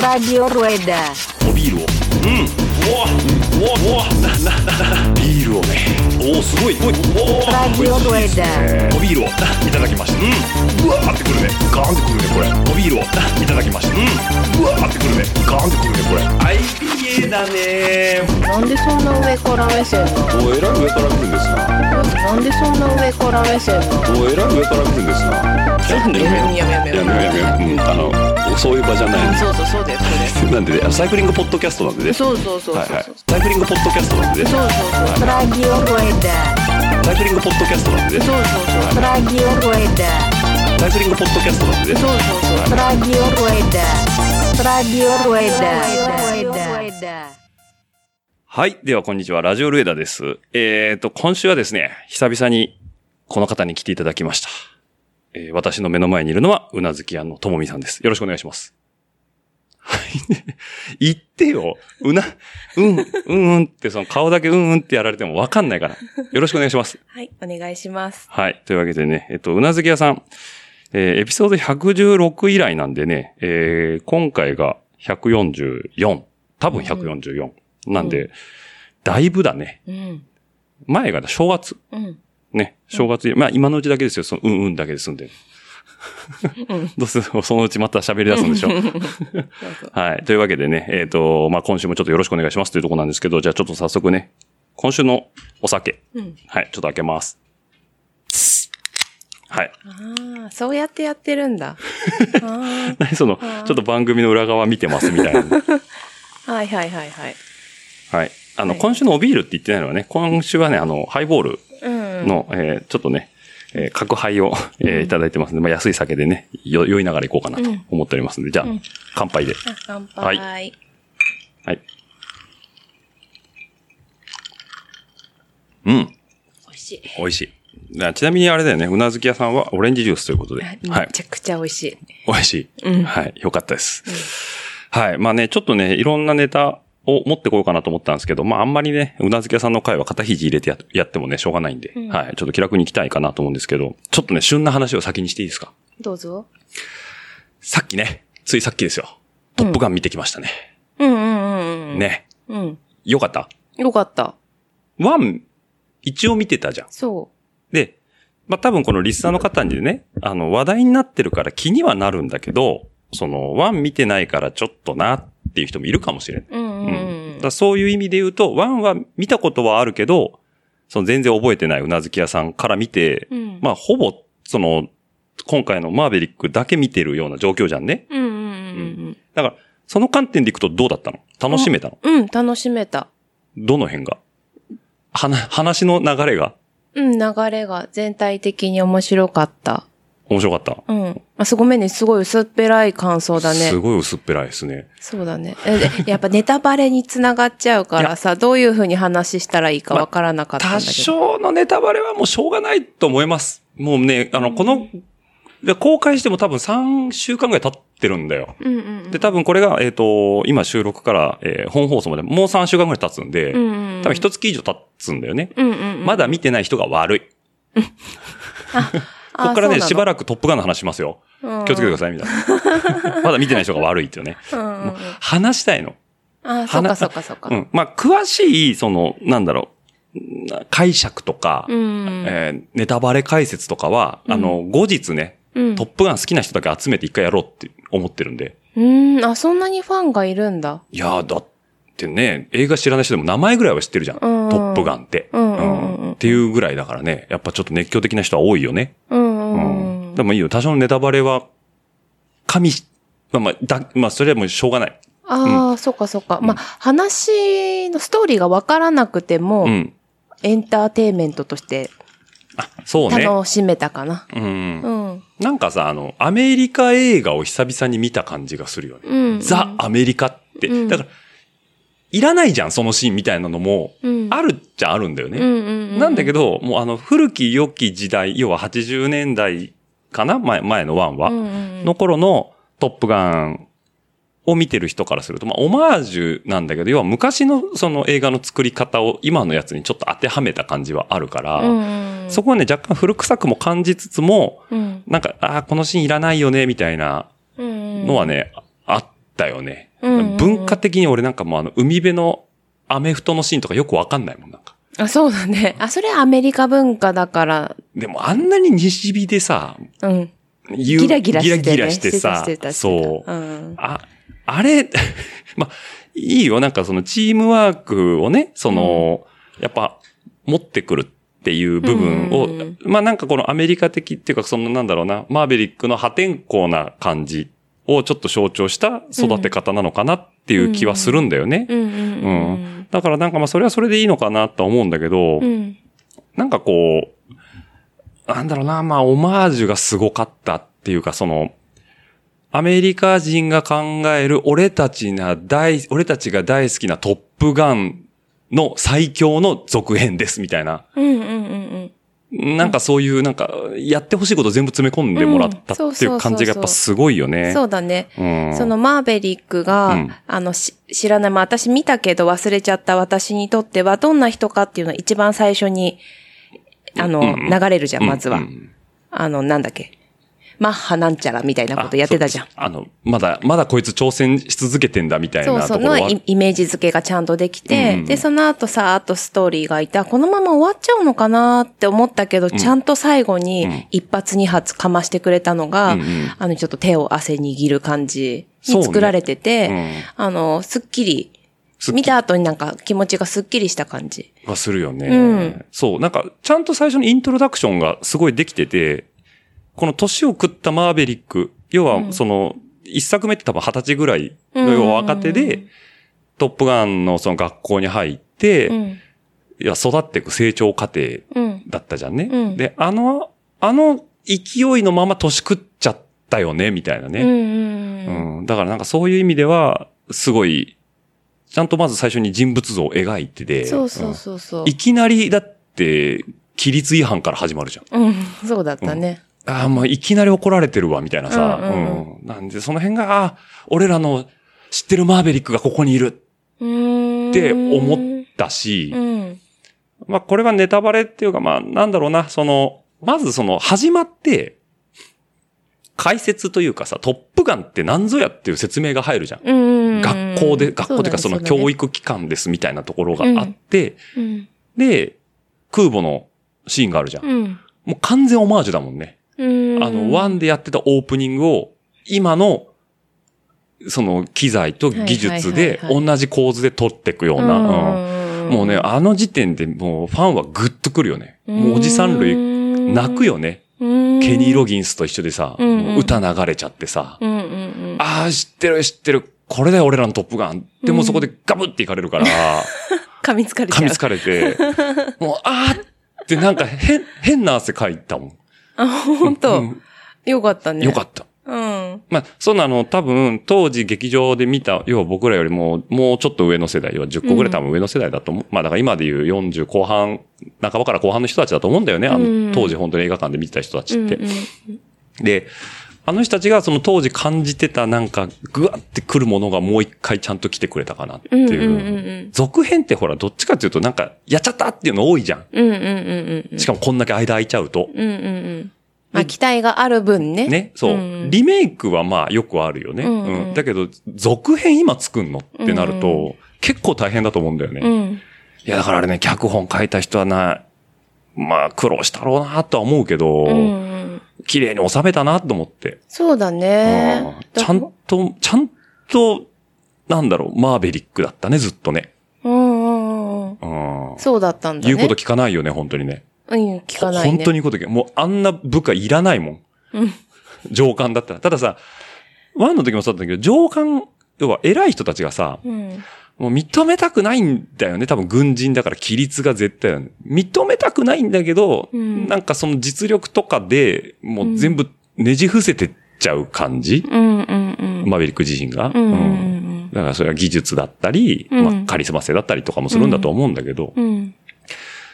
Radio Rueda. おビールを。うん。うわ。うわ。うわ。ななななビールをねおおすごいおいおお Radio Rueda. おビールをいただきましたうんうわ。ーってくるねガーンってくるねこれおビールをいただきましたうんうわ。ーってくるねガーンってくるねこれはい IPA だね。なんでそんな上から目線なの？おえらい上から来るんですな。なんでそんな上から目線なの？おえらい上から来るんですな。ちょっとねやめようやめよう。やめようやめよう。うんあのそういう場じゃないそうそうそうだよそう なんでサイクリングポッドキャストなんでね。そうそうそうそうはいはい。サイクリングポッドキャストなんでね。そうそうそう Radio Rueda. サイクリングポッドキャストなんでね。そうそうそう。Radio Rueda. サイクリングポッドキャストなんでね。そうそうそう。Radio Rueda. Radio Rueda. はい。では、こんにちは。ラジオルエダです。えっ、と、今週はですね、久々にこの方に来ていただきました。えー私の目の前にいるのは、うなずき屋のともみさんです。よろしくお願いします。はい。言ってよ。うな、うん、うん、うんって、その顔だけうん、うんってやられてもわかんないから。よろしくお願いします。はいお願いしますはい。というわけでね、えっと、うなずき屋さん、えーエピソード116以来なんでね、えー今回が144。多分144。なんで、だいぶだね。うん前が正月。うんね。正月、まあ今のうちだけですよ。そのうんうんだけで済んでる。どうせ そのうちまた喋り出すんでしょ？はい。というわけでね、えっ、と、まあ今週もちょっとよろしくお願いしますというところなんですけど、じゃあちょっと早速ね、今週のお酒。うんはい。ちょっと開けます。はい。ああそうやってやってるんだ。あ何その、ちょっと番組の裏側見てますみたいな。あ はいはいはいはい。はい。あの、はい。今週のおビールって言ってないのはね、今週はね、あの、ハイボールうんの、えーちょっとね、えー角杯を、えーいただいてますんで、まあ、安い酒でね、よ酔いながら行こうかなと思っておりますんで、じゃあ、うん。乾杯で。あ乾杯。ははい。はい。うん、美味しい。美味しい。なちなみにあれだよね、うなずき屋さんはオレンジジュースということで。はい。めちゃくちゃ美味しい美味しい。うんはい。よかったです。はい。まあね、ちょっとね、いろんなネタを持ってこようかなと思ったんですけど、まああんまりね、うなずき屋さんの回は肩肘入れてややってもね、しょうがないんで、うんはい。ちょっと気楽に行きたいかなと思うんですけど、ちょっとね、旬な話を先にしていいですか？どうぞさっきね、ついさっきですよ。トップガン見てきましたね。うんうんうんうんね。うんよかった？よかったワン、一応見てたじゃん。そで、まあ、多分このリスナーの方にね、あの、話題になってるから気にはなるんだけど、その、ワン見てないからちょっとなっていう人もいるかもしれない。ううんうんううん。だそういう意味で言うと、ワンは見たことはあるけど、その全然覚えてないうなずき屋さんから見て、うん。まあ、ほぼ、その、今回のマーベリックだけ見てるような状況じゃんね。うんうん。うん。だから、その観点でいくとどうだったの？楽しめたの？うん。うん。楽しめた。どの辺が？はな、話の流れが？うん流れが全体的に面白かった面白かった。うんあすごめんねすごい薄っぺらい感想だねすごい薄っぺらいですね。そうだね。やっぱネタバレにつながっちゃうからさ、どういうふうに話したらいいかわからなかったんだ多けど。少のネタバレはもうしょうがないと思います。もうね、あの、この、で公開しても多分3週間ぐらい経ってるんだよ。うんうんで、多分これが、えっ、と、今収録から、えー本放送までもう3週間ぐらい経つんで、うん。うんうん。多分一月以上経つんだよね。うんうんうん。まだ見てない人が悪い。ここからね、しばららくトップガンの話しますよ。く気をつけてください、みたいな。まだ見てない人が悪いっていうね。うんうんうん。話したいの。あ、そっかそっかそっか。うん。まあ、詳しい、その、なんだろう、解釈とか、うん。えーネタバレ解説とかは、あの、後日ね、うん。トップガン好きな人だけ集めて一回やろうって思ってるんで。うん。あ、そんなにファンがいるんだ。いやー、だってね、映画知らない人でも名前ぐらいは知ってるじゃん。うんトップガンって、うんうんうんうんっていうぐらいだからね、やっぱちょっと熱狂的な人は多いよね。うんううんん。でもいいよ、多少のネタバレは、加味し、まあまあ、だ、まあ、それはもうしょうがない。ああ、そっかそっか。まあ、話のストーリーがわからなくてもう、ん。エンターテインメントとしてあ、そうね。楽しめたかな。うん。うん。なんかさ、あの、アメリカ映画を久々に見た感じがするよね。うん。ザ・アメリカって。うんだから、いらないじゃん、そのシーンみたいなのも、うん。あるっちゃあるんだよね。うんうんうん。なんだけど、もうあの、古き良き時代、要は80年代かな？前、前のワンは、うんうんうんの頃のトップガンを見てる人からすると、まあ、オマージュなんだけど、要は昔のその映画の作り方を今のやつにちょっと当てはめた感じはあるから、そこはね、若干古臭くも感じつつも、うん。なんか、ああ、このシーンいらないよね、みたいなのはね、あったよね。文化的に俺なんかもうあの、海辺のアメフトのシーンとかよくわかんないもん、なんか。あ、そうだね。あ、それはアメリカ文化だから、でもあんなに西日でさ、うん。ギギラギラして、ね。ギラギラしてさしてた、してたそう。うん。あ、あれ、まあ、いいよ。なんかそのチームワークをね、その、やっぱ持ってくるっていう部分を、うんまあなんかこのアメリカ的っていうかそのなんだろうな、マーベリックの破天荒な感じをちょっと象徴した育て方なのかなっていう気はするんだよね。うんうんうんだからなんかまあそれはそれでいいのかなとは思うんだけど、うん。うん。なんかこう、なんだろうな、まあ、オマージュがすごかったっていうか、その、アメリカ人が考える俺たちな大、俺たちが大好きなトップガンの最強の続編ですみたいな。うんうんうんなんかそういう、なんか、やってほしいこと全部詰め込んでもらったうんっていう感じがやっぱすごいようん。ね。そうだね。うん。そのマーベリックが、うんあの、し知らない、まあ私見たけど忘れちゃった私にとってはどんな人かっていうのは一番最初に、あの、うん流れるじゃん、まずは。うんうんあの、なんだっけ？マッハなんちゃらみたいなことやってたじゃん。あの、まだ、まだこいつ挑戦し続けてんだみたいそうそうのなところは。イイメージ付けがちゃんとできて、うん。で、その後さ、あとストーリーがいた、このまま終わっちゃうのかなって思ったけど、ちゃんと最後うん。に一発二発かましてくれたのが、うんうん。あの、ちょっと手を汗握る感じに作られてて、うん。あの、すっきり、見た後になんか気持ちがすっきりした感じ。がするよね。うん。そう、なんか、ちゃんと最初にイントロダクションがすごいできてて、この年を食ったマーベリック、要は、その、一作目って多分二十歳ぐらいの要は若手で、うんトップガンのその学校に入って、うん。いや、育っていく成長過程うん。だったじゃんね。うんで、あの、あの勢いのまま年食っちゃったよね、みたいなね。うんうんうん。うん。だからなんかそういう意味では、すごい、ちゃんとまず最初に人物像を描いてて、そうそうそうそう。いきなりだって、規律違反から始まるじゃん。うん、そうだったね。ああ、もういきなり怒られてるわ、みたいなさ。うんうんうんなんで、その辺が、ああ、俺らの知ってるマーベリックがここにいる。って思ったし、うん。まあこれはネタバレっていうか、まあなんだろうな、その、まずその始まって、解説というかさ、トップガンって何ぞやっていう説明が入るじゃん。うん。学校で、学校というかその教育。育機関ですみたいなところがあって、うん。で、空母のシーンがあるじゃん。うん。もう完全オマージュだもんね。うん。あの、ワンでやってたオープニングを、今の、その機材と技術で同じ構図で撮っていくような、うんもうね、あの時点でもうファンはグッとくるよね。もうおじさん類泣くよね。うん。ケニー・ロギンスと一緒でさ、歌流れちゃってさ。ああ、知ってる知ってる。これだよ俺らのトップガン。でもそこでガブっていかれるから、噛みつかれちゃう。噛みつかれて、もう、あーってなんか変、変な汗かいたもん。あ、本う当んよかったね。よかった。うん。まあ、そんなの多分、当時劇場で見た、要は僕らよりも、もうちょっと上の世代、要は10個ぐらい多分上の世代だと思う。まあ、だから今でいう40後半、半ばから後半の人たちだと思うんだよね。あうんの、当時本当に映画館で見てた人たちって。うんうんで、あの人たちがその当時感じてたなんか、ぐわってくるものがもう一回ちゃんと来てくれたかなっていう。うんうんうんうん続編ってほら、どっちかっていうとなんか、やっちゃったっていうの多いじゃん。うんうんうんうん。しかもこんだけ間空いちゃうと。うんうんうん。まあ、期待がある分ね。ね、そう、んリメイクはまあよくあるよね。うんうんうんだけど、続編今作んのってなると、うん結構大変だと思うんだよね。いうん。や、だからあれね、脚本書いた人はな、まあ苦労したろうなとは思うけど、うんうん。綺麗に収めたなと思って。そうだねうん。ちゃんと、ちゃんと、なんだろう、マーベリックだったね、ずっとね。うんうんうん。うん。そうだったんだね。言うこと聞かないよね、本当にね。うん、聞かないね。本当に言うこと聞かない。もうあんな部下いらないもん。うん上官だったら。たださ、ワンの時もそうだったけど、上官、要は偉い人たちがさ、うん。もう認めたくないんだよね。多分軍人だから規律が絶対だね。認めたくないんだけど、うん。なんかその実力とかでもう全部ねじ伏せてっちゃう感じ、うんうんうん。マーベリック自身が？うんうんだからそれは技術だったり、うん。まあ、カリスマ性だったりとかもするんだと思うんだけど、うん。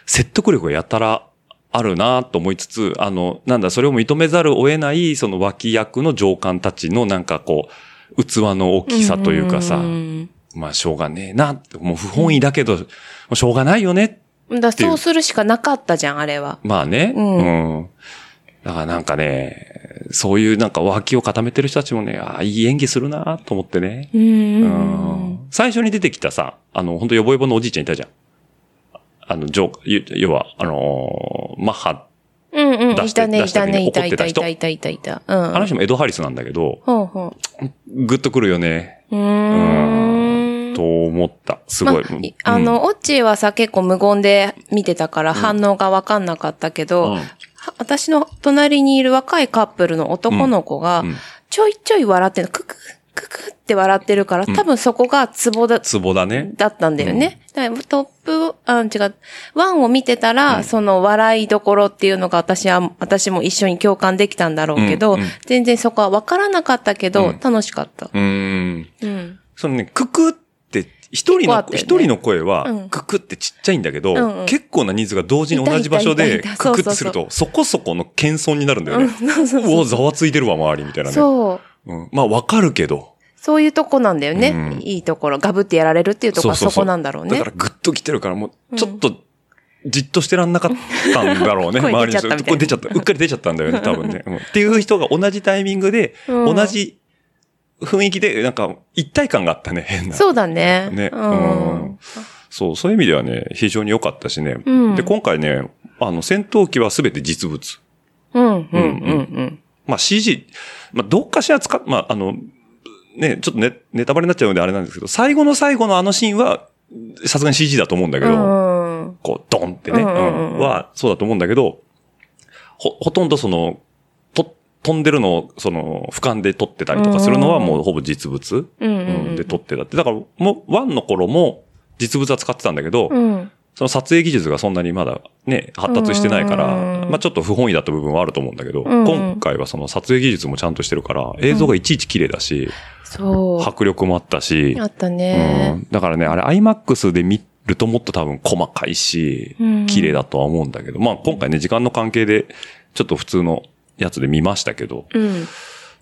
説得力がやたらあるなと思いつつ、あの、なんだ、それを認めざるを得ない、その脇役の上官たちのなんかこう、器の大きさというかさ、うんまあしょうがねえなって、もう不本意だけど、もうしょうがないよね。だそうするしかなかったじゃん、あれは。まあね。うんうんだからなんかね、そういうなんか脇を固めてる人たちもね、ああ、いい演技するなと思ってね。うんうんうん。うん最初に出てきたさ、あの、本当ヨボヨボのおじいちゃんいたじゃん。あの、ジョー要は、あのーマッハ、うんうん。出していたね、いたね、出した時にいたってたいたいたいたいた。うん。あの人もエド・ハリスなんだけど、ほうほグッとくるよね。う。うーん。と思った。すごい。まあいあの、オッチーはさ、結構無言で見てたから反応がわかんなかったけど、私の隣にいる若いカップルの男の子がうん、ちょいちょい笑ってるの、クク、ククって笑ってるから、多分そこがツボだ、ツボだね。だったんだよね。だからトップ、あ、違う、ワンを見てたら、その笑いどころっていうのが私は、私も一緒に共感できたんだろうけど、うんうん全然そこは分からなかったけど、うん楽しかった。うーん。うん。そのね、ククって、一人の一人の声はうん、ククってちっちゃいんだけど、うんうん結構な人数が同時に同じ場所で、ククってすると、そこそこの謙遜になるんだよね。うお、ざわついてるわ、周りみたいなね。そう。うん。まあ、わかるけど。そういうとこなんだよね。うんいいところ。ガブってやられるっていうところはそこなんだろうね。だからグッと来てるから、もう、ちょっと、じっとしてらんなかったんだろうね。声周りの人。出ちゃったみたいな声出ちゃった。うっかり出ちゃったんだよね、多分ね。うんっていう人が同じタイミングで、うん同じ雰囲気で、なんか、一体感があったね、変な。そうだね。ね。ううんん。そう、そういう意味ではね、非常に良かったしね。うんで、今回ね、あの、戦闘機はすべて実物。うん、うん、うん、うん。まあ CG、まあどっかしら使っ、まああの、ね、ちょっとね、ネタバレになっちゃうのであれなんですけど、最後の最後のあのシーンは、さすがに CG だと思うんだけど、うん。こう、ドンってね、うんは、そうだと思うんだけど、ほ、ほとんどその、と、飛んでるのを、その、俯瞰で撮ってたりとかするのはうんうんうんもうほぼ実物、うん、ううんん。で撮ってたって。だから、もう、ワンの頃も実物は使ってたんだけど、うん。その撮影技術がそんなにまだね、発達してないから、うんまあちょっと不本意だった部分はあると思うんだけど、うん今回はその撮影技術もちゃんとしてるから、映像がいちいち綺麗だし、そ迫力もあったしう。、あったうね。ん、だからね、あれ IMAX で見るともっと多分細かいしうん、綺麗だとは思うんだけど、まあ今回ね、時間の関係で、ちょっと普通のやつで見ましたけど、うん。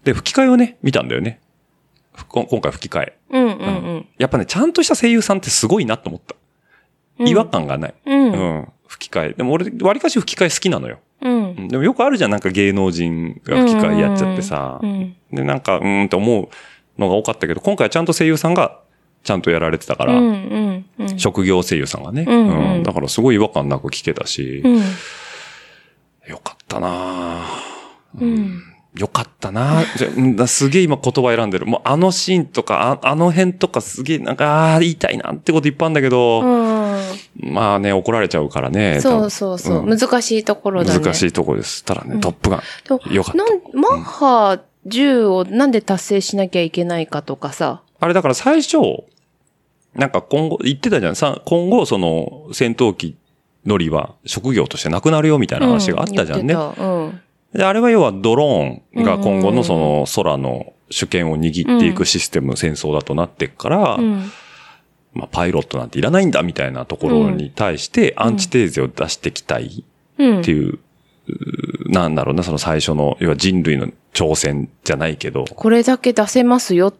で、吹き替えをね、見たんだよね。今回吹き替え。うん、うん、やっぱね、ちゃんとした声優さんってすごいなと思った。うん。違和感がない。うん。ううん。ん。吹き替え。でも俺、割かし吹き替え好きなのよ。うん。うんでもよくあるじゃん、なんか芸能人が吹き替えやっちゃってさう。ん。で、なんか、うーんって思うのが多かったけど、今回はちゃんと声優さんがちゃんとやられてたから、うん、うん、うん。職業声優さんがね、うんうんだからすごい違和感なく聞けたし、うん。よかったなぁうん。よかったなぁじゃすげえ今言葉選んでる。もうあのシーンとか、ああの辺とかすげえなんか、ああ、言いたいなってこといっぱいあるんだけど、うん。まあね、怒られちゃうからね。そうそうそう。ん難しいところだね。難しいとこです。ただね、トップガン。よかったなんマッハ10をなんで達成しなきゃいけないかとかさ。あれだから最初、なんか今後、言ってたじゃん。さ今後、その、戦闘機乗りは職業としてなくなるよみたいな話があったじゃんね。うん。であれは要はドローンが今後うんのその空の主権を握っていくシステム、戦争だとなってっから、うん。まあパイロットなんていらないんだみたいなところに対してアンチテーゼを出してきたいうん。っていう、なんだろうな、その最初の、要は人類の挑戦じゃないけど、これだけ出せますよっ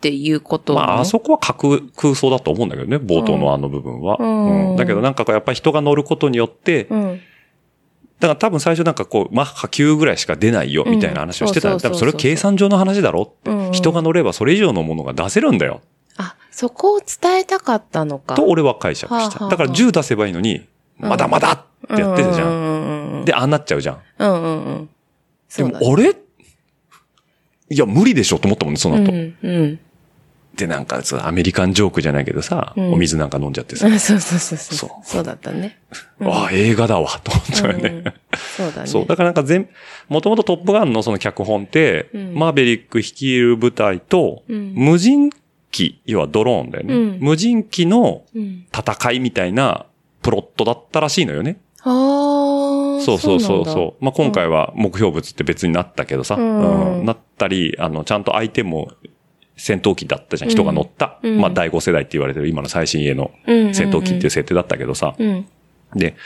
ていうことまあ、あそこは架空空想だと思うんだけどね、冒頭のあの部分は。うんうんだけどなんかこうやっぱり人が乗ることによって、うん。だから多分最初なんかこう、マッハ9ぐらいしか出ないよ、みたいな話をしてたうん多分それは計算上の話だろって、うん人が乗ればそれ以上のものが出せるんだよ。あ、そこを伝えたかったのか。と俺は解釈した。はあはあだから10出せばいいのに、うんまだまだってやってたじゃ。うんんうんうん。で、ああなっちゃうじゃん。うんうんうん。でもそうだ、ね。俺いや、無理でしょと思ったもんね、その後。うんうん。で、なんかさ、アメリカンジョークじゃないけどさ、うんお水なんか飲んじゃってさ、う んそうそうそうそう。そうそうだったね。ああ、映画だわ、と思ったよね。うんそうだね。そう。だからなんか全、もともとトップガンのその脚本って、うんマーベリック率いる部隊と、うん無人機、要はドローンだよね。うん無人機のうん。戦いみたいなプロットだったらしいのよね。ああ。そうそうそうそう。まあ、今回は目標物って別になったけどさ、うんうんなったり、あの、ちゃんと相手も戦闘機だったじゃん。人が乗った。うんまあ、第5世代って言われてる今の最新鋭の戦闘機っていう設定だったけどさ。うん。で、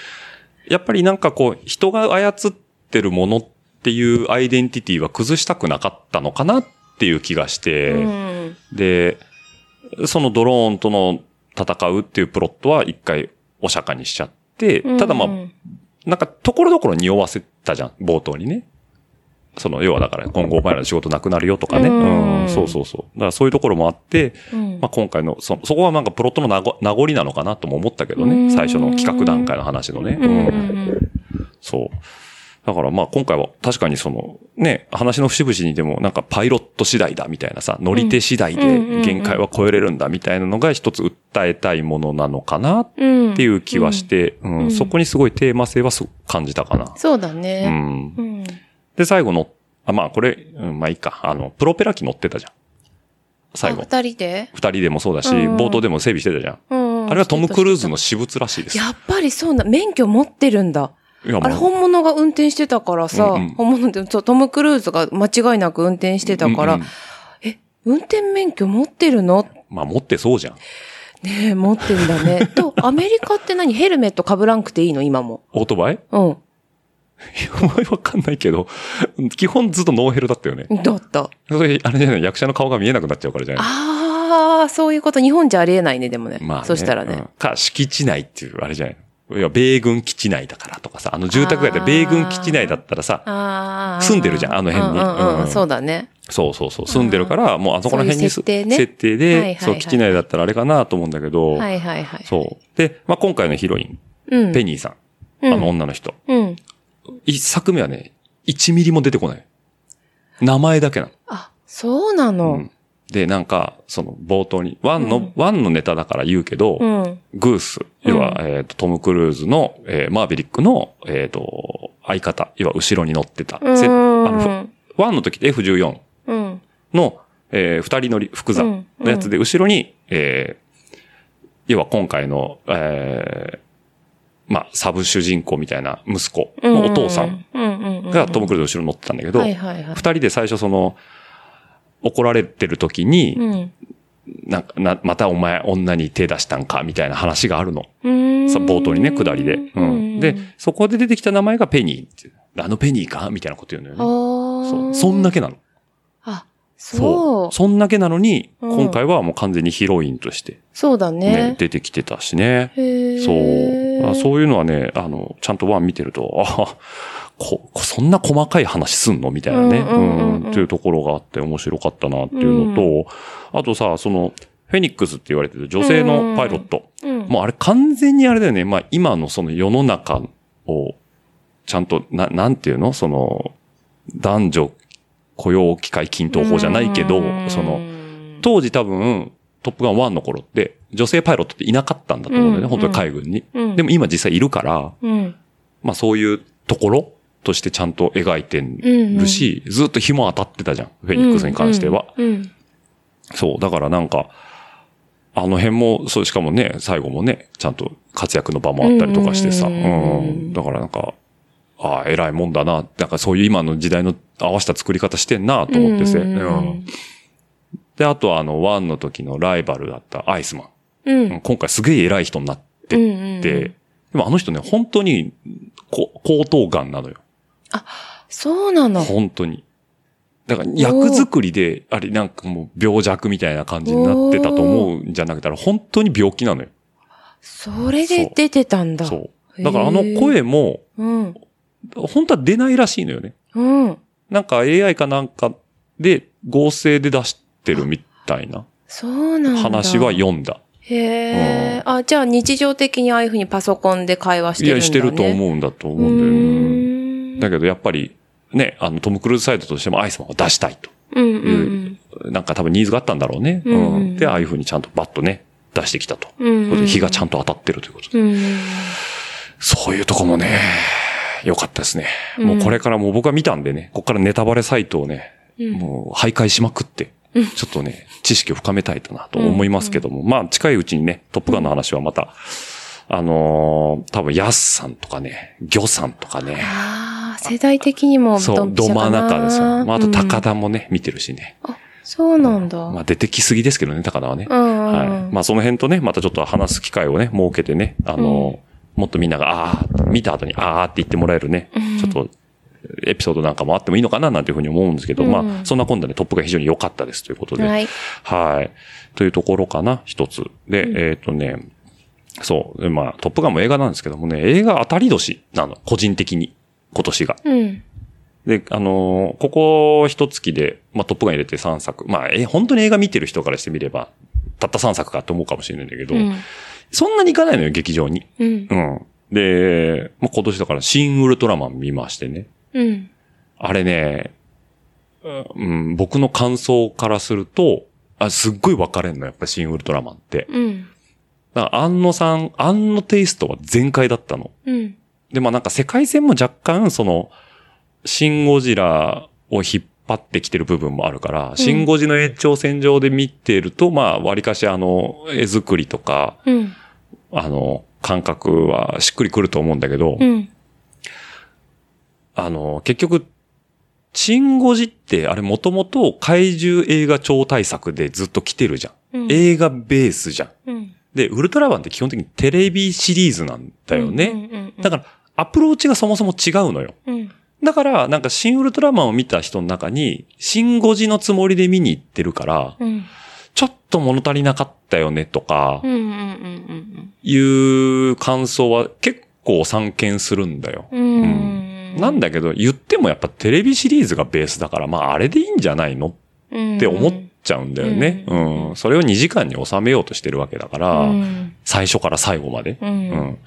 やっぱりなんかこう、人が操ってるものっていうアイデンティティは崩したくなかったのかなっていう気がして、うん。で、そのドローンとの戦うっていうプロットは一回お釈迦にしちゃって、ただまあ、なんか、ところどころ匂わせたじゃん、冒頭にね。その、要はだから、今後お前らの仕事なくなるよとかね。ううんん、そうそうそう。だからそういうところもあって、うんまあ今回の、そ、そこはなんかプロットの名残なのかなとも思ったけどね。うん最初の企画段階の話のね。うんうんそう。だからまあ今回は確かにそのね、話の節々にでもなんかパイロット次第だみたいなさ、乗り手次第で限界は超えれるんだみたいなのが一つ訴えたいものなのかなっうん。ていう気はして、うんうんそこにすごいテーマ性は感じたかな。そうだうね。ん。うん。で、最後の、あ、まあこれ、うん、まあいいか。あの、プロペラ機乗ってたじゃん。最後あ。二人で？二人でもそうだし、うん冒頭でも整備してたじゃん。うん。あれはトム・クルーズの私物らしいです。やっぱりそうな、免許持ってるんだ。いやあれ本物が運転してたからさ、うんうん本物で、そうトム・クルーズが間違いなく運転してたから、うんうんえ、運転免許持ってるの？まあ持ってそうじゃん。ねえ、持ってんだね。と、アメリカって何？ヘルメット被らんくていいの？今も。オートバイ？うん。お前わかんないけど、基本ずっとノーヘルだったよね。だった。それ、あれじゃない、役者の顔が見えなくなっちゃうからじゃないああ、そういうこと。日本じゃありえないね、でもね。まあ、ね。そしたらねうん。か、敷地内っていう、あれじゃない？いや、米軍基地内だからとかさ、あの住宅街で米軍基地内だったらさ。住んでるじゃんあの辺にうんうんうんうんそうだね。そうそうそう、住んでるから、もうあそこら辺に設定ね設定で、はいはいはいそう、基地内だったらあれかなと思うんだけど、はいはいはい。そう。で、まあ今回のヒロイン、うん。ペニーさんあの女の人。うん。一作目はね、1ミリも出てこない。名前だけなの。あ、そうなの？うんで、なんか、その冒頭に、ワンの、ワンのネタだから言うけど、うん。グース、要は、えっ、と、トム・クルーズの、えーマーベリックの、えっ、と、相方、要は後ろに乗ってた。あのふワンの時って F14 うん。の、えー二人乗り、福座のやつで、後ろに、えー要は今回の、えーまあ、サブ主人公みたいな息子のお父さんがトム・クルーズの後ろに乗ってたんだけど、二。人で最初その、怒られてる時に、うん。なんか、な、またお前女に手出したんかみたいな話があるの。冒頭にね、下りで。うん。で、そこで出てきた名前がペニーって。あのペニーかみたいなこと言うのよね。あそ。そんだけなの。あ、そう。そんだけなのに、うん今回はもう完全にヒロインとして、そうだね、ね。出てきてたしね。そう。あそういうのはね、あの、ちゃんとワン見てると、あこ、こそんな細かい話すんのみたいなね。うんうんうんうんっていうところがあって面白かったなっていうのと、あとさ、その、フェニックスって言われてる女性のパイロット。うん。もうあれ完全にあれだよね。まあ今のその世の中を、ちゃんと、な、なんていうの？その、男女雇用機会均等法じゃないけどう、んその、当時多分、トップガン1の頃って、女性パイロットっていなかったんだと思うんだよね。うん本当に海軍に。うんでも今実際いるから、うん。まあそういうところとしてちゃんと描いてるし、ずっと紐当たってたじゃん。フェニックスに関しては。うん。うんそう。だからなんか、あの辺も、そう、しかもね、最後もね、ちゃんと活躍の場もあったりとかしてさ。ううんうんうんん。だからなんか、ああ、偉いもんだな。なんかそういう今の時代の合わせた作り方してんなと思ってせ。うんで、あとはあの、ワンの時のライバルだったアイスマン。うん。うん今回すげえ偉い人になってうんうんて、でもあの人ね、本当に、こ高等眼なのよ。そうなの？本当に。だから役作りで、あれなんかもう病弱みたいな感じになってたと思うんじゃなくて、本当に病気なのよ。それで出てたんだ。そう。だからあの声も、うん。本当は出ないらしいのよね。うん。なんか AI かなんかで合成で出してるみたいなそうなんだ。話は読んだ。へえ。あ、じゃあ日常的にああいうふうにパソコンで会話していや、るんだね。してると思うんだと思うんだようね。だけどやっぱり、ね、あの、トム・クルーズサイドとしてもアイスマンを出したいと。うんうんなんか多分ニーズがあったんだろうね。うんうんうんで、ああいう風にちゃんとバッとね、出してきたと。うん。うんうん。日がちゃんと当たってるということで。うん。そういうとこもね、良かったですね。うんもうこれからもう僕は見たんでね、ここからネタバレサイトをね、うんもう徘徊しまくって、ちょっとね、知識を深めたいとなと思いますけども、まあ近いうちにね、トップガンの話はまた、あのー多分ヤスさんとかね、魚さんとかね、ああ、世代的にもそう、ど真中ですよ。まあ、あと高うん田もね、見てるしね。あ、そうなんだ。まあ出てきすぎですけどね、高田はね。うんうんうんはい。まあその辺とね、またちょっと話す機会をね、設けてね、あの、もっとみんなが、ああ、見た後に、ああって言ってもらえるね、ちょっと、エピソードなんかもあってもいいのかななんていうふうに思うんですけど、うんまあ、そんな今度ね、トップが非常に良かったですということで。はい。はい。というところかな、一つ。で、えっ、とね、そう。でまあ、トップガンも映画なんですけどもね、映画当たり年なの。個人的に。今年が。うん。で、あのーここ一月で、まあ、トップガン入れて3作。まあ、え、本当に映画見てる人からしてみれば、たった3作かと思うかもしれないんだけど、うん。そんなに行かないのよ、劇場に。うん。うん。で、まあ、今年だから、新ウルトラマン見ましてね。うん。あれね、うん、僕の感想からすると、あすっごい分かれんの、やっぱ新ウルトラマンって。うん。だから、安野さん、安野テイストは全開だったの。うん。で、まあなんか世界線も若干、その、シン・ゴジラを引っ張ってきてる部分もあるから、シン・ゴジの延長線上で見てると、まあ、割かしあの、絵作りとか、うん。あの、感覚はしっくりくると思うんだけど、うん。あの、結局、シン・ゴジって、あれもともと怪獣映画超大作でずっと来てるじゃん。うん映画ベースじゃん。うん。で、ウルトラマンって基本的にテレビシリーズなんだよね。だから、アプローチがそもそも違うのよ。うん。だから、なんか、シン・ウルトラマンを見た人の中に、シン・ゴジのつもりで見に行ってるから、うん。ちょっと物足りなかったよねとかう、ん。うん。うん。いう感想は結構散見するんだよ。うん。うん。なんだけど、言ってもやっぱテレビシリーズがベースだから、まあ、あれでいいんじゃないの？うんって思っちゃうんだよね。ううんん。それを2時間に収めようとしてるわけだから、うん。最初から最後まで。う。うんん。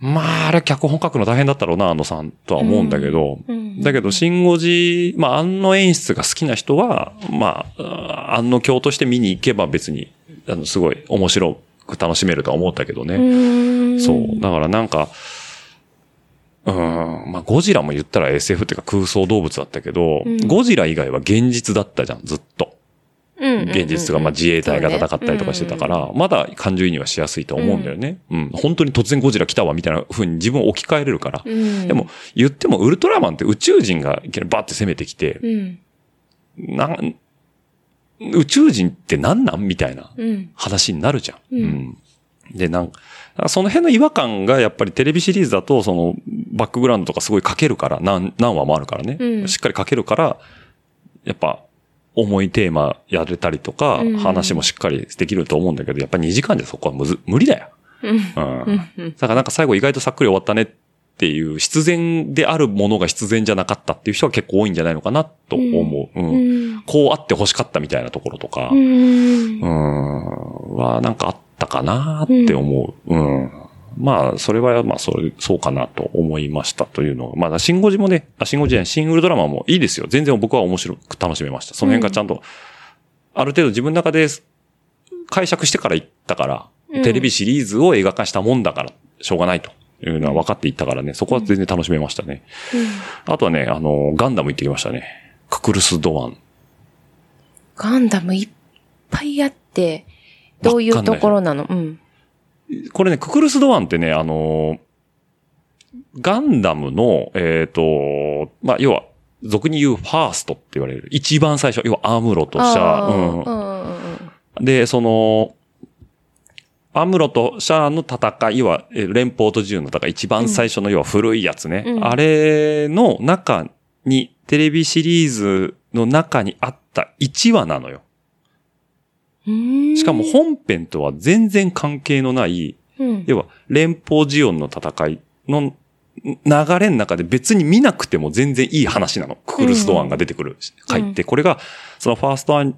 まあ、あれ脚本書くの大変だったろうな、あのさんとは思うんだけど、うんだけど、シンゴジ、まあ、安野演出が好きな人は、まあ、安野教として見に行けば別に、あの、すごい面白く楽しめるとは思ったけどね。うん。そう。だからなんか、うん、まあ、ゴジラも言ったら SF っていうか空想動物だったけど、うんゴジラ以外は現実だったじゃん、ずっと。うん。現実が、まあ、自衛隊が戦ったりとかしてたから、まだ感情移入はしやすいと思うんだよね。うん。本当に突然ゴジラ来たわ、みたいな風に自分を置き換えれるから。うん。でも、言ってもウルトラマンって宇宙人がいきなりバッて攻めてきて、うん。なん、宇宙人って何なん？みたいなうん。話になるじゃん。うんで、なんその辺の違和感がやっぱりテレビシリーズだと、その、バックグラウンドとかすごい書けるから、何、何話もあるからね。うんしっかり書けるから、やっぱ、重いテーマやれたりとか、うん話もしっかりできると思うんだけど、やっぱ2時間でそこはむず、無理だよ。うん。うん。うん。だからなんか最後意外とさっくり終わったねっていう、必然であるものが必然じゃなかったっていう人は結構多いんじゃないのかなと思う。うん。うん。こうあって欲しかったみたいなところとか、ううん、ん。はなんかあったかなって思う。うん。まあ、それはまあ、それ、そうかなと思いましたというのが。まあ、シンゴジもね、あ、シンゴジじゃない、シンウルトラマンもいいですよ。全然僕は面白く楽しめました。その辺がちゃんと、ある程度自分の中で解釈してから言ったから、うんテレビシリーズを映画化したもんだから、しょうがないというのは分かっていったからね、そこは全然楽しめましたね。あとはね、あの、ガンダム行ってきましたね。ククルス・ドアン。ガンダムいっぱいあって、どういうところなの？うん。これね、ククルス・ドアンってね、あの、ガンダムの、えっ、と、まあ、要は、俗に言うファーストって言われる。一番最初、要はアムロとシャア。あーうんうんうんで、その、アムロとシャアの戦い、要は、えー連邦と自由の戦い、一番最初の要は古いやつね。うんあれの中に、テレビシリーズの中にあった1話なのよ。うん。しかも本編とは全然関係のない、うん、要は、連邦ジオンの戦いの流れの中で別に見なくても全然いい話なの。ククルスドアンが出てくる回って。これが、そのファーストアン、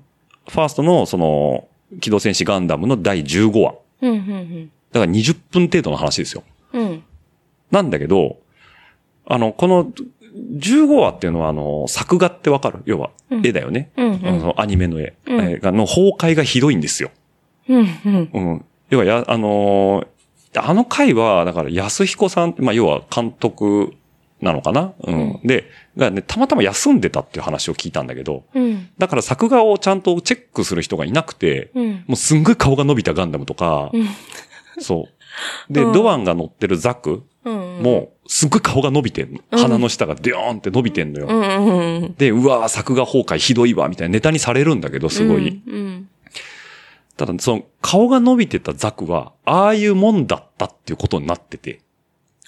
ファーストのその、機動戦士ガンダムの第15話。うん、うん、だから20分程度の話ですよ。うん。うん。なんだけど、あの、この15話っていうのは、あの、作画ってわかる？要は、うん絵だよね。うんうんあのアニメの絵。うんの崩壊がひどいんですよ。うん、うん。うん。要はや、あのーあの回は、だから安彦さん、まあ、要は監督なのかな？うん。で、がね、たまたま休んでたっていう話を聞いたんだけど、うん。だから作画をちゃんとチェックする人がいなくて、うん。もうすんごい顔が伸びたガンダムとか、うんそう。で、うんドアンが乗ってるザクうん。も、すっごい顔が伸びてんの。うん鼻の下がデヨーンって伸びてんのよ。うん、うん、うん。で、うわー作画崩壊ひどいわ、みたいなネタにされるんだけど、すごい。うん。ただ、その、顔が伸びてたザクは、ああいうもんだったっていうことになってて、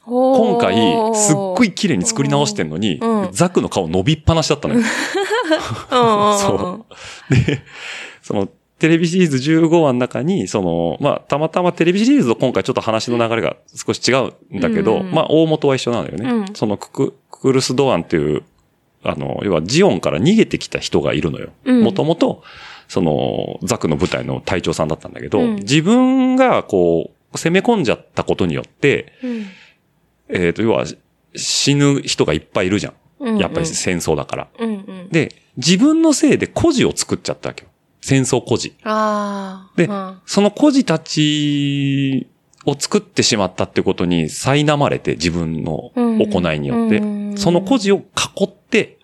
今今回、すっごい綺麗に作り直してんのに、うんザクの顔伸びっぱなしだったのよ。そ そう。で、その、テレビシリーズ15話の中に、その、まあ、たまたまテレビシリーズと今回ちょっと話の流れが少し違うんだけど、うんうんまあ、大元は一緒なのよね。うんそのクク、ククルス・ドアンっていう、あの、要はジオンから逃げてきた人がいるのよ。うんもともと、その、ザクの部隊の隊長さんだったんだけど、うん自分がこう、攻め込んじゃったことによって、うんえっ、と、要は、死ぬ人がいっぱいいるじゃん。うんうんやっぱり戦争だから。うんうん。で、自分のせいで孤児を作っちゃったわけよ。戦争孤児。でうんその孤児たちを作ってしまったってことに苛まれて自分の行いによって、うんその孤児を囲って、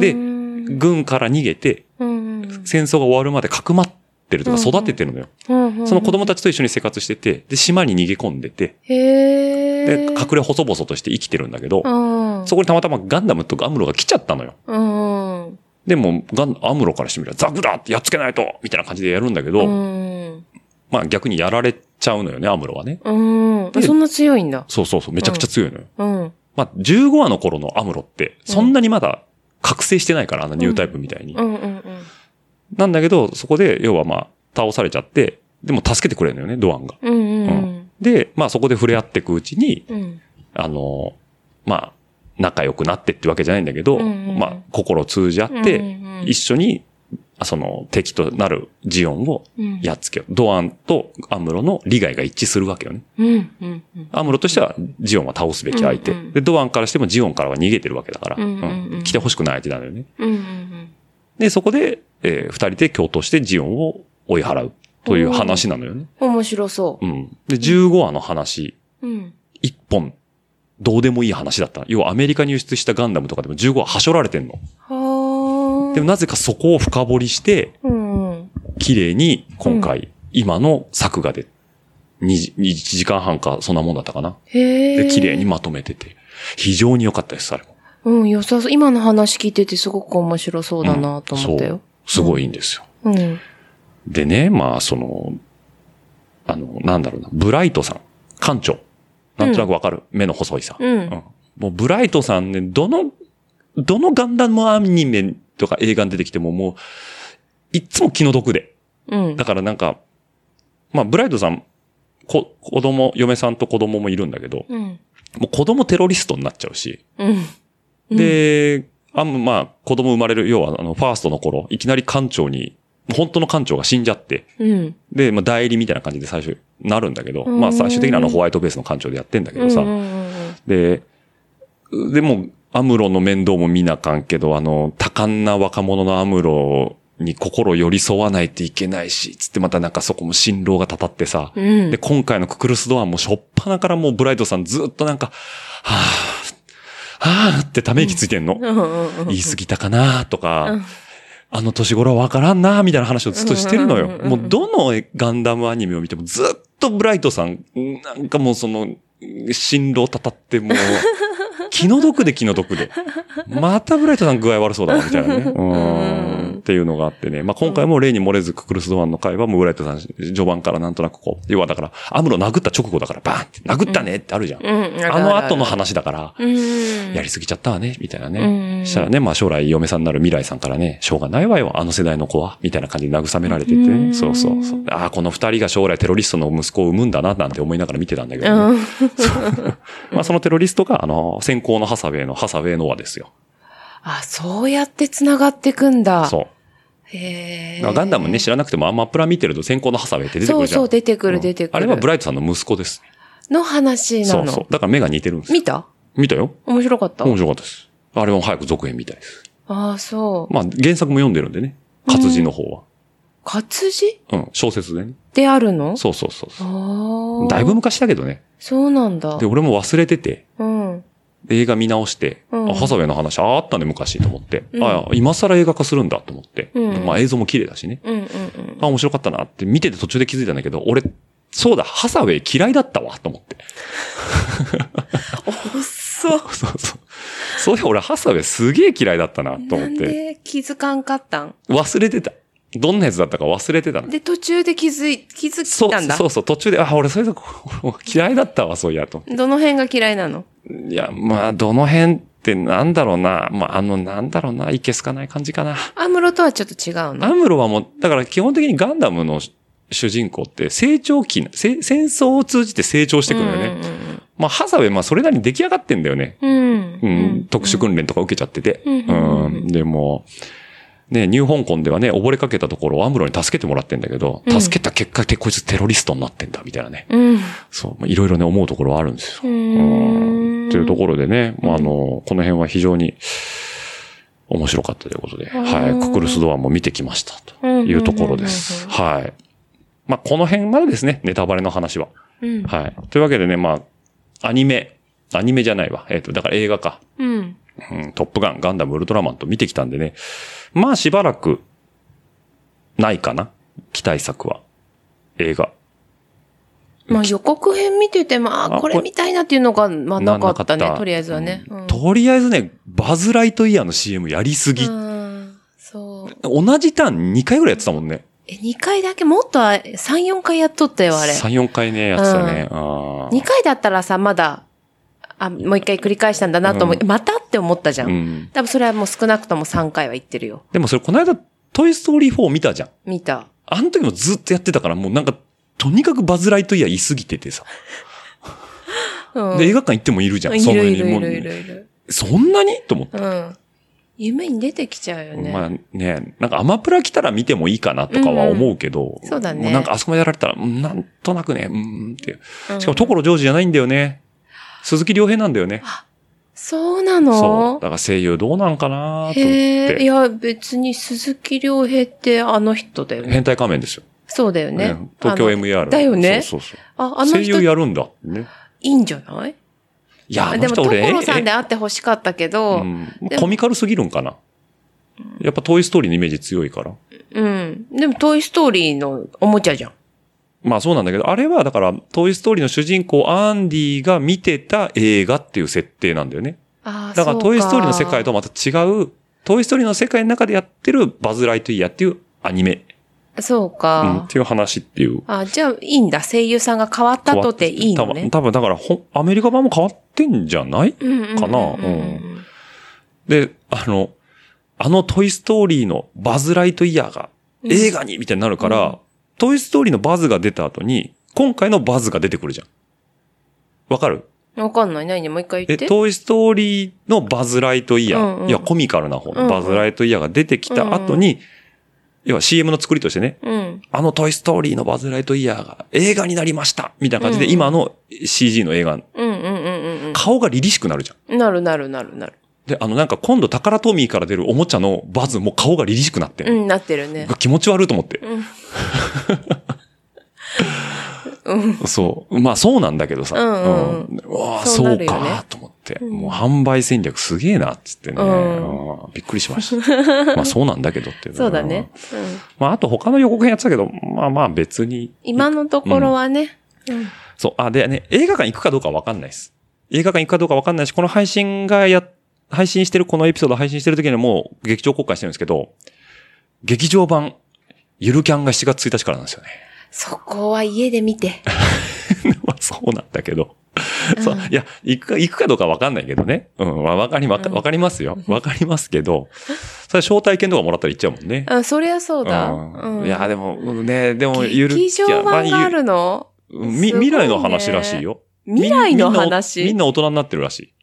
でうん軍から逃げて、うん戦争が終わるまでかくまってるとかうん育ててるのよ。うんその子供たちと一緒に生活してて、で、島に逃げ込んでて。で、隠れ細々として生きてるんだけど、うん。そこにたまたまガンダムとガムロが来ちゃったのよ。うん。でも、ガン、アムロからしてみれば、ザクだってやっつけないとみたいな感じでやるんだけど、うん。まあ逆にやられちゃうのよね、アムロはね。うん。でそんな強いんだ。そうそうそう、めちゃくちゃ強いのよ。うん。まあ15話の頃のアムロって、そんなにまだ覚醒してないから、あのニュータイプみたいに。うんうんなんだけど、そこで、要はまあ、倒されちゃって、でも助けてくれるのよね、ドアンが。うん。うんうんで、まあそこで触れ合っていくうちに、うん。うん。あの、まあ、仲良くなってってわけじゃないんだけど、うんうんうんまあ、心通じ合って、うんうんうん一緒に、あその、敵となるジオンをうんやっつけよう。ドアンとアムロの利害が一致するわけよね。うん。うん。うん。アムロとしてはジオンは倒すべき相手。うんうんで、ドアンからしてもジオンからは逃げてるわけだから、うんうんうんうん来て欲しくない相手なのよね。うんうんで、そこで、えー二人で共闘してジオンを追い払うという話なのよね。うん。面白そうん。で、15話の話、う。うん。一本、どうでもいい話だった。要はアメリカに輸出したガンダムとかでも15話はしょられてんの。はあ。でもなぜかそこを深掘りして、うんうん。綺麗に今回、今の作画で、2, 1時間半か、そんなもんだったかな。へえ。で、綺麗にまとめてて、非常に良かったです、あれも。うん、良さそう。今の話聞いててすごく面白そうだなと思ったよ。そう。すごいいいんですよ。うん。でね、まあ、その、あの、なんだろうな、ブライトさん、館長。なんとなくわかる、目の細いさ。うんもうブライトさんね、どの、どのガンダムアニメとか映画に出てきてももう、いっつも気の毒で。うんだ。からなんか、まあ、ブライトさん、こ、子供、嫁さんと子供もいるんだけど、うん。もう子供テロリストになっちゃうし、うん。で、あんまあ、子供生まれる、要は、あの、ファーストの頃、いきなり館長に、本当の館長が死んじゃって、うん。で、まあ、代理みたいな感じで最初、なるんだけど、うん。まあ、最終的にはあの、ホワイトベースの館長でやってんだけどさ、で、でも、アムロの面倒も見なあかんけど、あの、多感な若者のアムロに心寄り添わないといけないし、つってまたなんかそこも辛労がたたってさ、うん。で、今回のククルスドアンもしょっぱなからもうブライトさんずっとなんか、はぁ、はぁってため息ついてんの。言い過ぎたかなとか、うんあの年頃はわからんなみたいな話をずっとしてるのよ。もうどのガンダムアニメを見てもずっとブライトさん、なんかもうその、辛労たたってもう、気の毒で気の毒で。またブライトさん具合悪そうだな、みたいなね。うん。っていうのがあってね。まあ、今回も例に漏れずククルスドアンの回はもライトさん序盤からなんとなくこう、要はだから、アムロ殴った直後だからバーンって殴ったねってあるじゃん。うんあの後の話だから、うん。やりすぎちゃったわね、みたいなうね。んしたらね、まあ将来嫁さんになる未来さんからね、しょうがないわよ、あの世代の子は、みたいな感じで慰められててね。うんそうそうそう。ああ、この二人が将来テロリストの息子を産むんだな、なんて思いながら見てたんだけど。まあそのテロリストが、あの、先行のハサウェイのハサウェイノアですよ。あ、そうやって繋がってくんだ。そう。へえ。ガンダムね、知らなくてもあんまプラ見てると先行のハサウェイって出てくるじゃん。そうそう出てくるうん出てくるあれはブライトさんの息子です。の話なの。そうそう。だから目が似てるんですよ。見た？見たよ。面白かった？面白かったです。あれも早く続編みたいです。ああ、そう。まあ原作も読んでるんでね。活字の方は。活字？うん、小説でね。であるの？そうそうそうそう。ああ。だいぶ昔だけどね。そうなんだ。で、俺も忘れてて、うん。で映画見直して、うんあハサウェイの話、あったね、昔と思って。うんあ今更映画化するんだと思って。うんまあ映像も綺麗だしね。うんうんうん。あ、面白かったなって見てて途中で気づいたんだけど、俺、そうだ、ハサウェイ嫌いだったわ、と思って。そう。そうそう。そういや、俺ハサウェイすげえ嫌いだったな、と思なんって。で気づかんかったん？忘れてた。どんなやつだったか忘れてたの。で、途中で気づい、気づそいたんだ？うそうそう、途中で、あ、俺それだ、嫌いだったわ、そういや、と。どの辺が嫌いなの？いや、まあ、どの辺ってなんだろうな。まあ、あの、なんだろうな。いけすかない感じかな。アムロとはちょっと違うアのムロはもう、だから基本的にガンダムの主人公って成長期戦争を通じて成長していくのよね。まあ、ハサウェイ、まあ、それなりに出来上がってんだよね。うんうんうん。うん、特殊訓練とか受けちゃってて。うんうんうん、でも、ね、ニュー香港ではね、溺れかけたところをアムロに助けてもらってんだけど、うん助けた結果でこいつテロリストになってんだ、みたいなね。うん。そう、まあいろいろね、思うところはあるんですよ。ううんん。というところでね、まあ、あの、この辺は非常に面白かったということで、はい、ククルスドアンも見てきました、というところです。はい。まあ、この辺までですね、ネタバレの話は。うん。はい。というわけでね、まあ、アニメ、アニメじゃないわ。えっ、と、だから映画か。うん。うん、トップガン、ガンダム、ウルトラマンと見てきたんでね。まあしばらく、ないかな期待作は。映画。まあ予告編見てて、まああこれ見たいなっていうのが、まあなかったね。たとりあえずはね。うんとりあえずね、バズライトイヤーの CM やりすぎ。うん。そう。同じターン2回ぐらいやってたもんね。え、2回だけもっと3、4回やっとったよ、あれ。3、4回ね、やってたね。あー2回だったらさ、まだ、あ、もう1回繰り返したんだなと思う。うんまたって思ったじゃん。うん。多分それはもう少なくとも3回は言ってるよ。でもそれこの間、トイストーリー4見たじゃん。見た。あの時もずっとやってたから、もうなんか、とにかくバズライトイヤー言いすぎててさ。うん。で、映画館行ってもいるじゃん。いそのるいるいもうるいるいる。そんなに？と思って。うん。夢に出てきちゃうよね。まあね、なんかアマプラ来たら見てもいいかなとかは思うけど。うんそうだねもなんかあそこまでやられたら、うんなんとなくね、うんってしかも所ジョージじゃないんだよね。鈴木亮平なんだよね。そうなの？そう。だから声優どうなんかなと思っへえ、いて。や、別に鈴木亮平ってあの人だよね。変態仮面ですよ。そうだよねうん。東京あの MR。だよねそうそうそう。あ、あの人、い声優やるんだ。ね。いんじゃない？いや、あでも、所さんでえ会ってほしかったけど、うんコミカルすぎるんかな。やっぱトイストーリーのイメージ強いから。うん。でも、トイストーリーのおもちゃじゃん。まあそうなんだけど、あれはだから、トイストーリーの主人公アンディが見てた映画っていう設定なんだよね。ああ、だからトイストーリーの世界とはまた違う、トイストーリーの世界の中でやってるバズ・ライトイヤーっていうアニメ、そううん、かっ。ていう話っていう。あ、じゃあ、いいんだ。声優さんが変わったとていいのね。多分多分だからほん、アメリカ版も変わってんじゃない？かな？うんで、あの、あのトイストーリーのバズ・ライトイヤーが映画にみたいになるから、うんトイストーリーのバズが出た後に、今回のバズが出てくるじゃん。わかる？わかんない。何？もう一回言え、って。トイストーリーのバズ・ライトイヤー、うんうんいや、コミカルな方うんうんのバズ・ライトイヤーが出てきた後に、要は CM の作りとしてね、うん。あのトイストーリーのバズ・ライトイヤーが映画になりましたみたいな感じで、うん今の CG の映画、うんうんうんうん顔が凛々しくなるじゃん。うん。なるなるなるなる。で、あのなんか今度タカラトミーから出るおもちゃのバズも顔が凛々しくなってうん、なってるね。気持ち悪いと思って。うん。そう。まあそうなんだけどさ。うんうんうわあ、そそうか、と思って。もう販売戦略すげえな、っつってね。うんうんびっくりしました。まあそうなんだけどっていう。そうだね。。うん。まああと他の予告編やってたけど、まあまあ別に。今のところはね。うん。そう。あ、でね、映画館行くかどうかわかんないです。映画館行くかどうかわかんないし、この配信がや、配信してる、このエピソード配信してる時にはもう劇場公開してるんですけど、劇場版、ゆるキャンが7月1日からなんですよね。そこは家で見て。まあそうなんだけど。そう。いや、行くか、行くかどうかわかんないけどね。うん。まあわかり、わかわかりますよ。わかりますけど、それ招待券とかもらったら行っちゃうもんね。あ、そりゃそうだ。うんいや、でも、うんね、でも、ゆる劇場版があるの？うんみ未来の話らしいよ。未来の話？みんな大人になってるらしい。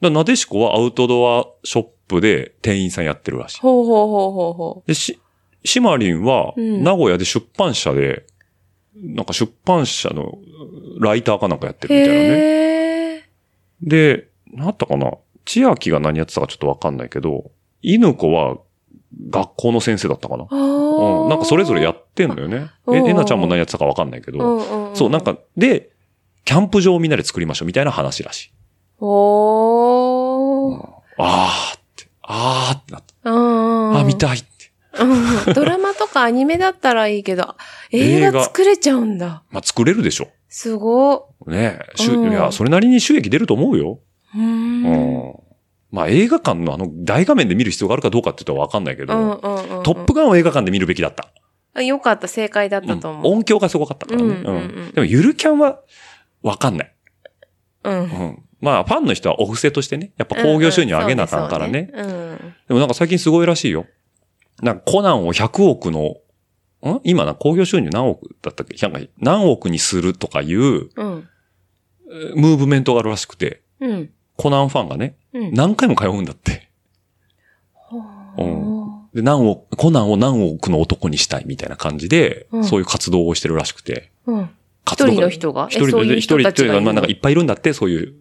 だなでしこはアウトドアショップで店員さんやってるらしい。ほうほうほうほうほで、し、シマリンは、うん名古屋で出版社で、なんか出版社のライターかなんかやってう。るみたいなね。で、なったかな？千秋が何やってたかちょっとわかんないけど、犬子は学校の先生だったかな。あうん、あ。なんかそれぞれやってんのよね。え、うんえなちゃんも何やってたかわかんないけど、うんうん。そう、なん。か、で、キャンプ場をみんなで作りましょうみたいな話らしい。おー。あーって、あーってなった。うん。あ、見たいって。うんドラマとかアニメだったらいいけど、映画作れちゃうんだ。まあ、作れるでしょ。すごねえ、うんいや、それなりに収益出ると思うよ。い。うーん。ううんん。まあ、映画館のあの、大画面で見る必要があるかどうかって言ったらわかんないけど、うんうんうん。トップガンを映画館で見るべきだった。あよかった、正解だったとうん思う。音響がすごかったからね。うんうんうんでも、ゆるキャンは、わかんない。うん。うん。まあ、ファンの人はお布施としてね、やっぱ興行収入上げなあかんからね。でもなんか最近すごいらしいよ。なんかコナンを100億の、ん？今な、興行収入何億だったっけ？何億にするとかいう、ムーブメントがあるらしくて、うん。コナンファンがね、うん。何回も通うんだって。ほうんで、何億、コナンを何億の男にしたいみたいな感じで、うんそういう活動をしてるらしくて。一人の人が？一人で、えそういう一人人たちがまあなんかいっぱいいるんだって、そういううん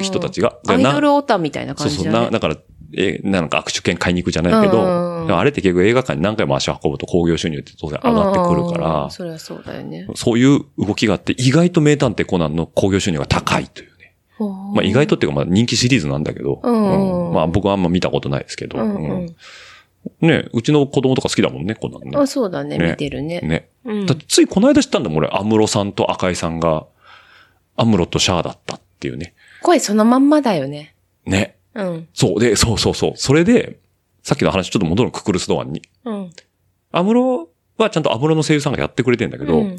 人たちが。でアイなドルオタみたいなそうそう、な、感じだから、え、なんか握手券買いに行くじゃないけど、あれって結局映画館に何回も足を運ぶと興行収入って当然上がってくるかうんら、それはそうだよね。そういう動きがあって、意外と名探偵コナンの興行収入が高いというね。まあ意外とっていうかまあ人気シリーズなんだけど、うんうんまあ僕はあんま見たことないですけど、うん。ね、うちの子供とか好きだもんね、コナンね。あ、そうだね。ね見てるね。ね。うんついこの間知ったんだもん、俺、アムロさんと赤井さんが、アムロとシャアだったっていうね。声そのまんまだよね。ね。うん。そう。で、そうそうそう。それで、さっきの話ちょっと戻るククルスドアンに。うん。アムロはちゃんとアムロの声優さんがやってくれてんだけど、うん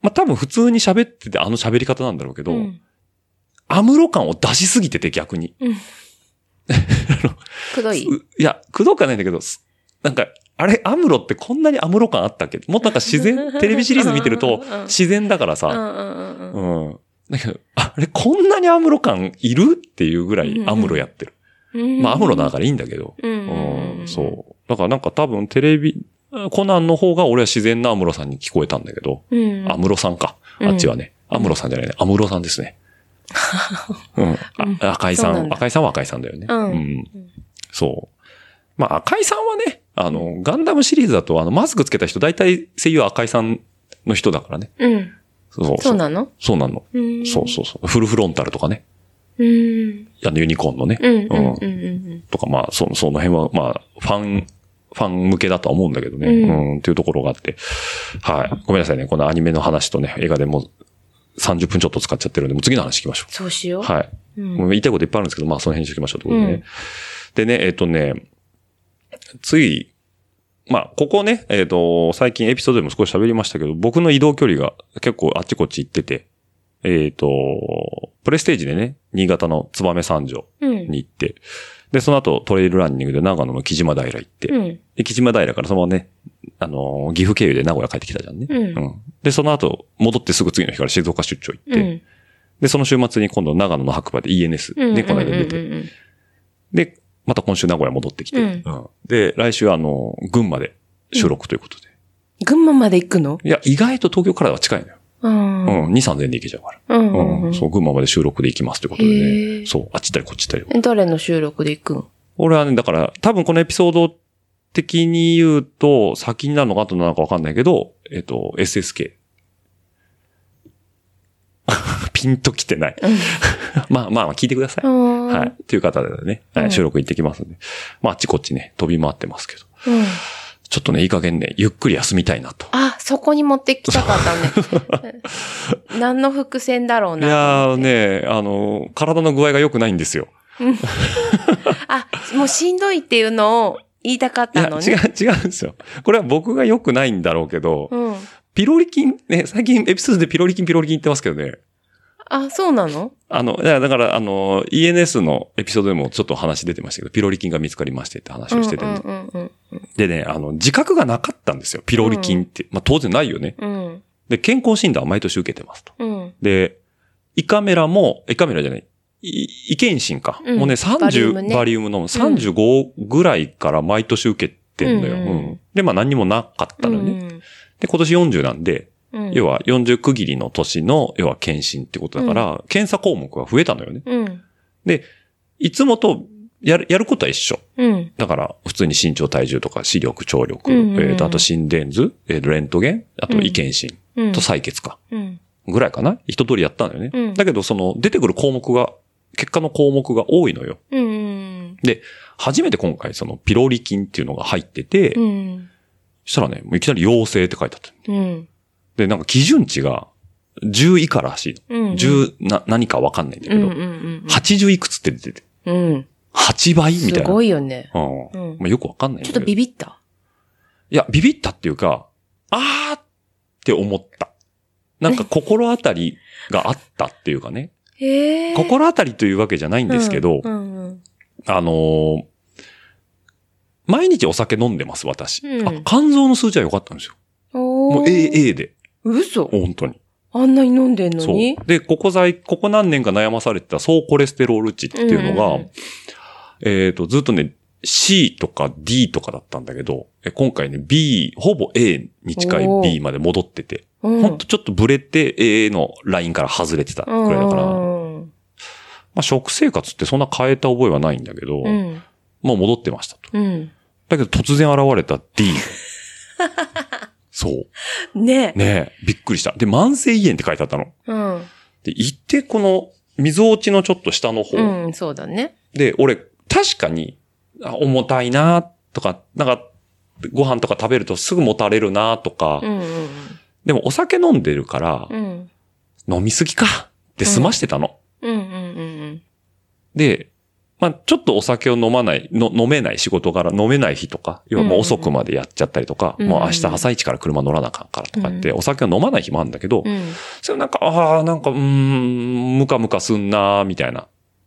まあ多分普通に喋っててあの喋り方なんだろうけど、うんアムロ感を出しすぎてて逆に。くどい？ういや、くどくはないんだけど、すなんか、あれ、アムロってこんなにアムロ感あったっけ？もっとなんか自然、テレビシリーズ見てるとうんうんうん自然だからさ、うんうんうんうん。うん。だけど、あれ、こんなにアムロ感いるっていうぐらいアムロやってる。うんまあ、アムロだからいいんだけど。うんうん、そう。だからなんか多分テレビ、コナンの方が俺は自然なアムロさんに聞こえたんだけど、うん。アムロさんか。あっちはね。アムロさんじゃないね。アムロさんですね。うん。あ赤井さん、赤井さんは赤井さんだよね。うんそう。まあ、赤井さんはね、あの、ガンダムシリーズだと、あの、マスクつけた人、大体声優は赤井さんの人だからね。うん。そうそう。なの？そうなの。うんそうそうそう。フルフロンタルとかね。うん。あの、ユニコーンのね。うん。うん。とか、まあ、そその辺は、まあ、ファン、ファン向けだとは思うんだけどね。ううんん、っていうところがあって。はい。ごめんなさいね。このアニメの話とね、映画でもう30分ちょっと使っちゃってるんで、もう次の話行きましょそうしよう。う。はい。うんもう言いたいこといっぱいあるんですけど、まあ、その辺にしときましょうってことでね。うんでね、えっ、とね、つい、まあ、ここね、えっ、と、最近エピソードでも少し喋りましたけど、僕の移動距離が結構あっちこっち行ってて、えっ、と、プレステージでね、新潟の燕三条うん。に行って、で、その後トレイルランニングで長野の木島平行って、うん。で、木島平からそのままね、あのー岐阜経由で名古屋帰ってきたじゃんね。うんで、その後、戻ってすぐ次の日から静岡出張行って、うん。で、その週末に今度長野の白馬で ENS うん。ね、この間出て、また今週名古屋戻ってきて、うんうんで、来週あの、群馬で収録ということで。群馬まで行くの？いや、意外と東京からは近いのよ。うん。うん、2、3千で行けちゃうから。うん。うん、そう、群馬まで収録で行きますということでへね。ーそう、あっち行ったりこっち行ったり。え誰の収録で行くん？俺はね、だから、多分このエピソード的に言うと、先になるのか後なのかわかんないけど、えっと、SSK。ピンと来てない。まあまあ、聞いてください。うん。はい。っていう方でね、はうんい収録行ってきますんで。まあ、あっちこっちね、飛び回ってますけど。うん。ちょっとね、いい加減ね、ゆっくり休みたいなと。あ、そこに持ってきたかったね。何の伏線だろういな。やーね、あの、体の具合が良くないんですよ。あ、もうしんどいっていうのを言いたかっいや、たの違う、ね。違うんですよ。これは僕が良くないんだろうけど、うん。ピロリ菌、ね、最近エピソードでピロリ菌、ピロリ菌言ってますけどね。あ、そうなの？あの、いやだから、あの、ENS のエピソードでもちょっと話出てましたけど、ピロリ菌が見つかりましてって話をしてて、うんうんうんでね、あの、自覚がなかったんですよ。ピロリ菌って。まあ、当然ないよね。うん。で、健康診断は毎年受けてますと。うん。で、胃カメラも、胃カメラじゃない。い胃検診か。うんもうね、バリウム30、ねバリウムの35ぐらいから毎年受けてんのよ。うんうんで、まあ何にもなかったのよね。うんで、今年40なんで、うん。要は40区切りの年の、要は検診ってことだから、検査項目が増えたのよね。うん。で、いつもとやる、やることは一緒。うん。だから、普通に身長体重とか視力、聴力、うんうんうんえっ、と、あと心電図、えーとレントゲン、あと胃検診うん。と採血か。うん。ぐらいかな一通りやったのよね。うんだけど、その、出てくる項目が、結果の項目が多いのよ。うん。で、初めて今回、その、ピロリ菌っていうのが入ってて、したらね、もういきなり陽性って書いてあった。うん。で、なんか基準値が、10以下らしいの。うん。10な、何かわかんないんだけど、うんうんうん。80いくつって出てて、うん。8倍みたいな。すごいよね。うん。うんまあ、よくわかんない。ちょっとビビった？いや、ビビったっていうか、あーって思った。なんか心当たりがあったっていうかね。へ え。心当たりというわけじゃないんですけど、うんうんあのー毎日お酒飲んでます、私。うんあ、肝臓の数値は良かったんですよ。もう AA で。嘘本当に。あんなに飲んでんのそうに。で、ここ在、ここ何年か悩まされてた総コレステロール値っていうのが、うんえっ、と、ずっとね、C とか D とかだったんだけど、え今回ね、B、ほぼ A に近い B まで戻ってて、うんほんとちょっとブレて A のラインから外れてたくらいだから、まうんあ食生活ってそんな変えた覚えはないんだけど、うん。もう戻ってましたと。うん。だけど突然現れた D。そう。ねえ。ねえ、びっくりした。で、慢性胃炎って書いてあったの。うん。で、行ってこの、溝落ちのちょっと下の方。うん、そうだね。で、俺、確かに、あ重たいなとか、なんか、ご飯とか食べるとすぐもたれるなとか、うんうんでもお酒飲んでるからう、ん。飲みすぎかって済ましてたの。うんうんうんで、まあちょっとお酒を飲まない、の飲めない仕事柄飲めない日とか、要はもう遅くまでやっちゃったりとか、うんもう明日朝一から車乗らなあかんからとかって、うお酒を飲まない日もあるんだけど、うん。うん。それなんか、ああ、なんか、うーん、ムカムカすんなーみたいな。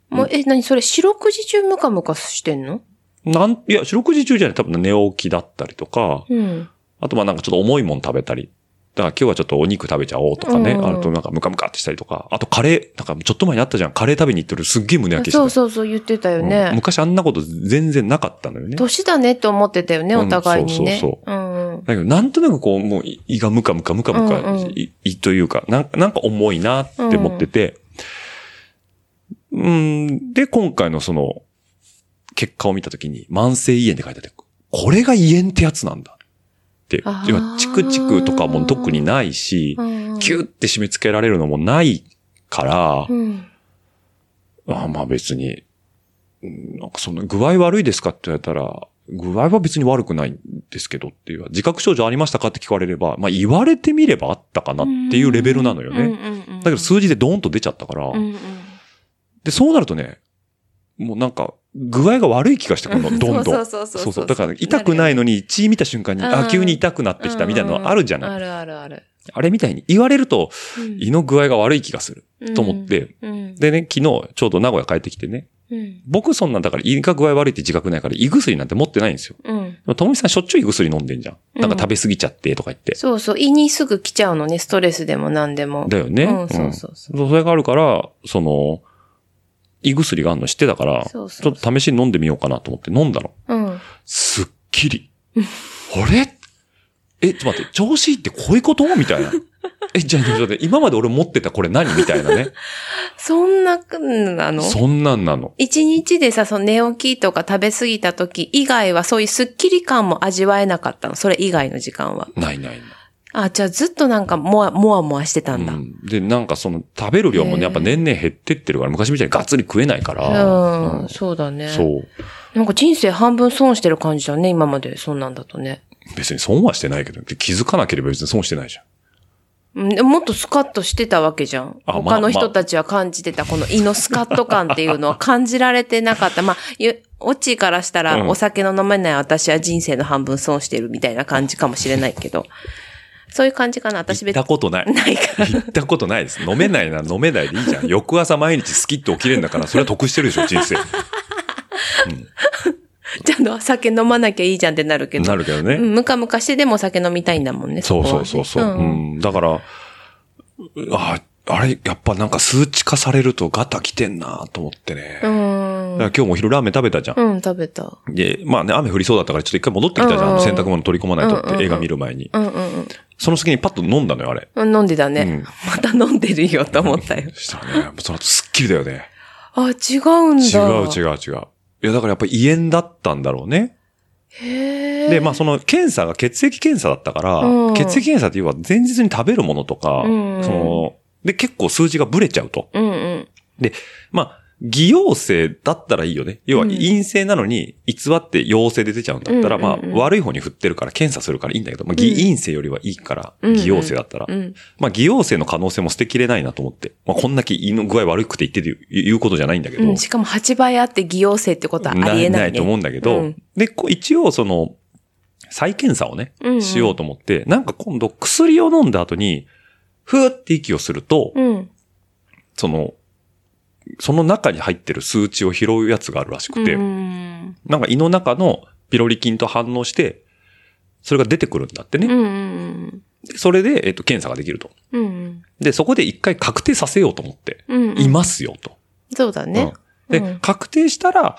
もう、え、何それ、四六時中ムカムカしてんの？なん、いや、四六時中じゃない、多分寝起きだったりとか、うん。あとまあなんかちょっと重いもん食べたり。だから今日はちょっとお肉食べちゃおうとかね。うんあとなんかムカムカってしたりとか。あとカレー、なんかちょっと前にあったじゃん。カレー食べに行ってるすっげえ胸焼けしてたそうそうそう言ってたようんね。昔あんなこと全然なかったのよね。だ年だねって思ってたよね、うんお互いにね。そうそううんうん。けどなんとなくこう、もう胃がムカムカムカムカ、うんうんいいというか、なんかなんか重いなって思ってて。うん、で、今回のその、結果を見たときに、慢性胃炎って書いてあって、これが胃炎ってやつなんだ要はチクチクとかも特にないし、キュッて締め付けられるのもないから、うん。あまあ別に、うんなんかその具合悪いですかって言われたら、具合は別に悪くないんですけどっていう、自覚症状ありましたかって聞かれれば、まあ言われてみればあったかなっていうレベルなのよね。だけど数字でドーンと出ちゃったから、うんうんで、そうなるとね、もうなんか、具合が悪い気がしてくるの、どんどん。そうそうそうそうそうだから痛くないのに血見た瞬間に、あ、うん急に痛くなってきたみたいなのあるじゃない。あるあるある。あれみたいに言われると、うん胃の具合が悪い気がする。と思って、うん。でね、昨日ちょうど名古屋帰ってきてね、うん。僕そんなんだから胃が具合悪いって自覚ないから胃薬なんて持ってないんですよ。うん。でもともみさんしょっちゅう胃薬飲んでんじゃん。なんか食べ過ぎちゃってとか言って。そうそう。胃にすぐ来ちゃうのね、ストレスでも何でも。だよね。うん、そうそう。そうそれがあるから、その、胃薬があるの知ってたから、そうそうそうちょっと試しに飲んでみようかなと思って飲んだの。うん。すっきり。あれ？え、ちょっと待って、調子いいってこういうこと？みたいな。え、じゃあ、ちょっと待って今まで俺持ってたこれ何？みたいなね。そんな、なの？そんなんなの。一日でさ、その寝起きとか食べ過ぎた時以外はそういうスッキリ感も味わえなかったの？それ以外の時間は。ないないない。あ、じゃあずっとなんかもわ、もわもわしてたんだ。うん、で、なんかその、食べる量もね、やっぱ年々減ってってるから、昔みたいにがっつり食えないから。うん、うんそうだね。そう。なんか人生半分損してる感じだね、今まで。そんなんだとね。別に損はしてないけど、気づかなければ別に損してないじゃん。うん、でももっとスカッとしてたわけじゃん。他の人たちは感じてた、この胃のスカッと感っていうのは感じられてなかった。まあ、ゆオッチーからしたら、うんお酒の飲めない私は人生の半分損してるみたいな感じかもしれないけど。そういう感じかな私行っ。たことない。ないから。行ったことないです。飲めないなら 飲めないでいいじゃん。翌朝毎日スキッと起きれるんだから、それは得してるでしょ、人生。ちゃんと酒飲まなきゃいいじゃんってなるけど。なるけどね。うん、ムカムカしてでもお酒飲みたいんだもんね。そうそうそうそう。んうん。だから、あ、あれ、やっぱなんか数値化されるとガタ来てんなと思ってね。うん。ら今日もお昼ラーメン食べたじゃん。うん、食べた。で、まあね、雨降りそうだったからちょっと一回戻ってきたじゃん。うんうん洗濯物取り込まないとっうんうんうんて映画見る前に。うんうんその隙にパッと飲んだのよ、あれ。うん。飲んでたね。うんまた飲んでるよと思ったよ。したらね、その後すっきりだよね。あ、違うんだ。違う違う違う。いや、だからやっぱ胃炎だったんだろうね。へえ。で、まあその検査が血液検査だったから、うん血液検査っていうのは前日に食べるものとか、うんその、で結構数字がブレちゃうと。うんうん。で、まあ、偽陽性だったらいいよね。要は陰性なのに偽って陽性で出ちゃうんだったら、うんうんうんまあ悪い方に振ってるから検査するからいいんだけど、まあ偽陰性よりはいいから、うん偽陽性だったら。うん。まあ偽陽性の可能性も捨てきれないなと思って。まあこんだけ胃の具合悪くて言ってる言うことじゃないんだけど。うん、しかも8倍あって偽陽性ってことはありえない、ね。と思うんだけど、うんで、こう一応その、再検査をね、うんうんしようと思って、なんか今度薬を飲んだ後に、ふーって息をすると、うん。その、その中に入ってる数値を拾うやつがあるらしくて、うん。なんか胃の中のピロリ菌と反応して、それが出てくるんだってね。それで、えっと、検査ができると。で、そこで一回確定させようと思って、いますよと。そうだね。うんで、うん確定したら、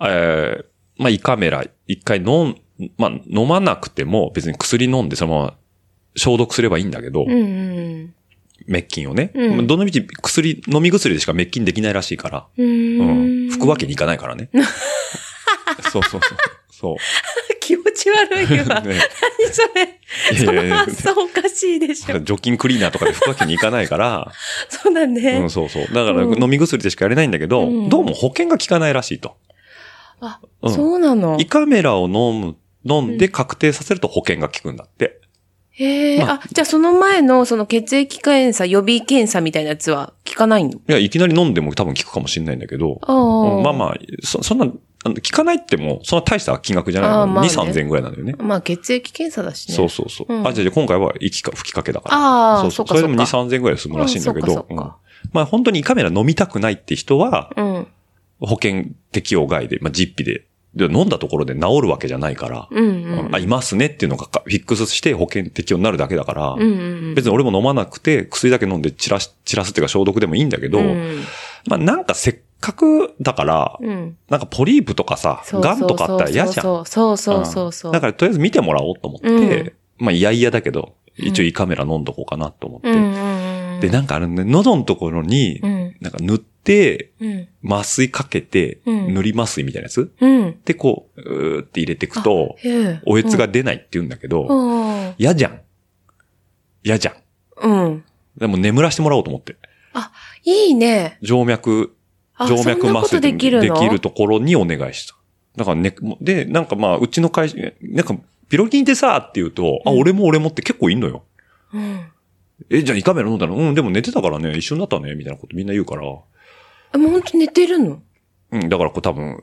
えーまあ、胃カメラ一回飲ん、まあ、飲まなくても別に薬飲んでそのまま消毒すればいいんだけど、うんうん。滅菌をね。うんまあどのみち薬、飲み薬でしか滅菌できないらしいから、ううんん。拭くわけにいかないからね。そうそうそう。そう。気持ち悪いわ。ね何それ。その発想おかしいでしょ。除菌クリーナーとかで拭くわけにいかないから、そうだうねん、。そうそう。だからうん飲み薬でしかやれないんだけど、うんどうも保険が効かないらしいと。あ、うんそうなの？胃。カメラを飲む、飲んで確定させると保険が効くんだって。へえ、まああ、じゃあその前のその血液検査、予備検査みたいなやつは効かないの？いや、いきなり飲んでも多分効くかもしれないんだけど、まあまあ。あ、そそんな、あの効かないっても、そんな大した金額じゃないの。ね2、3000円ぐらいなんだよね。まあ血液検査だしね。そうそうそう。うんあ、じゃあ今回は息か吹きかけだから。ああそうそう。それでもそっかそっか2、3000円ぐらいで済むらしいんだけど、うんうんまあ本当に胃カメラ飲みたくないって人は、うん。保険適用外で、まあ実費で、で飲んだところで治るわけじゃないから、うんうん。あ、いますねっていうのがかフィックスして保険適用になるだけだから、うんうん。別に俺も飲まなくて薬だけ飲んで散らし、散らすっていうか消毒でもいいんだけど、うんまあなんかせっかくだから、うん。なんかポリープとかさ、そうガンとかあったら嫌じゃん。そうそうそうそうそう。んだからとりあえず見てもらおうと思って、うんまあいやいやだけど、一応胃カメラ飲んどこうかなと思って。で、なんかあれね、喉のところに、うん。なんか塗って、うん。麻酔かけて、うん塗り麻酔みたいなやつ？うん。で、こう、うーって入れていくと、おえつが出ないって言うんだけど、うん。嫌じゃん。嫌じゃん。うん。でも眠らしてもらおうと思って。いいね。静脈、あ静脈麻酔できるの？できるところにお願いした。だからね、で、なんかまあ、うちの会社、なんか、ピロキンってさ、って言うと、あ、うん俺も俺もって結構いんのよ。うん。え、じゃあ胃カメラ飲んだら、うん、でも寝てたからね、一緒になったね、みたいなことみんな言うから。あ、もうほんと寝てるの？うん、だからこう多分、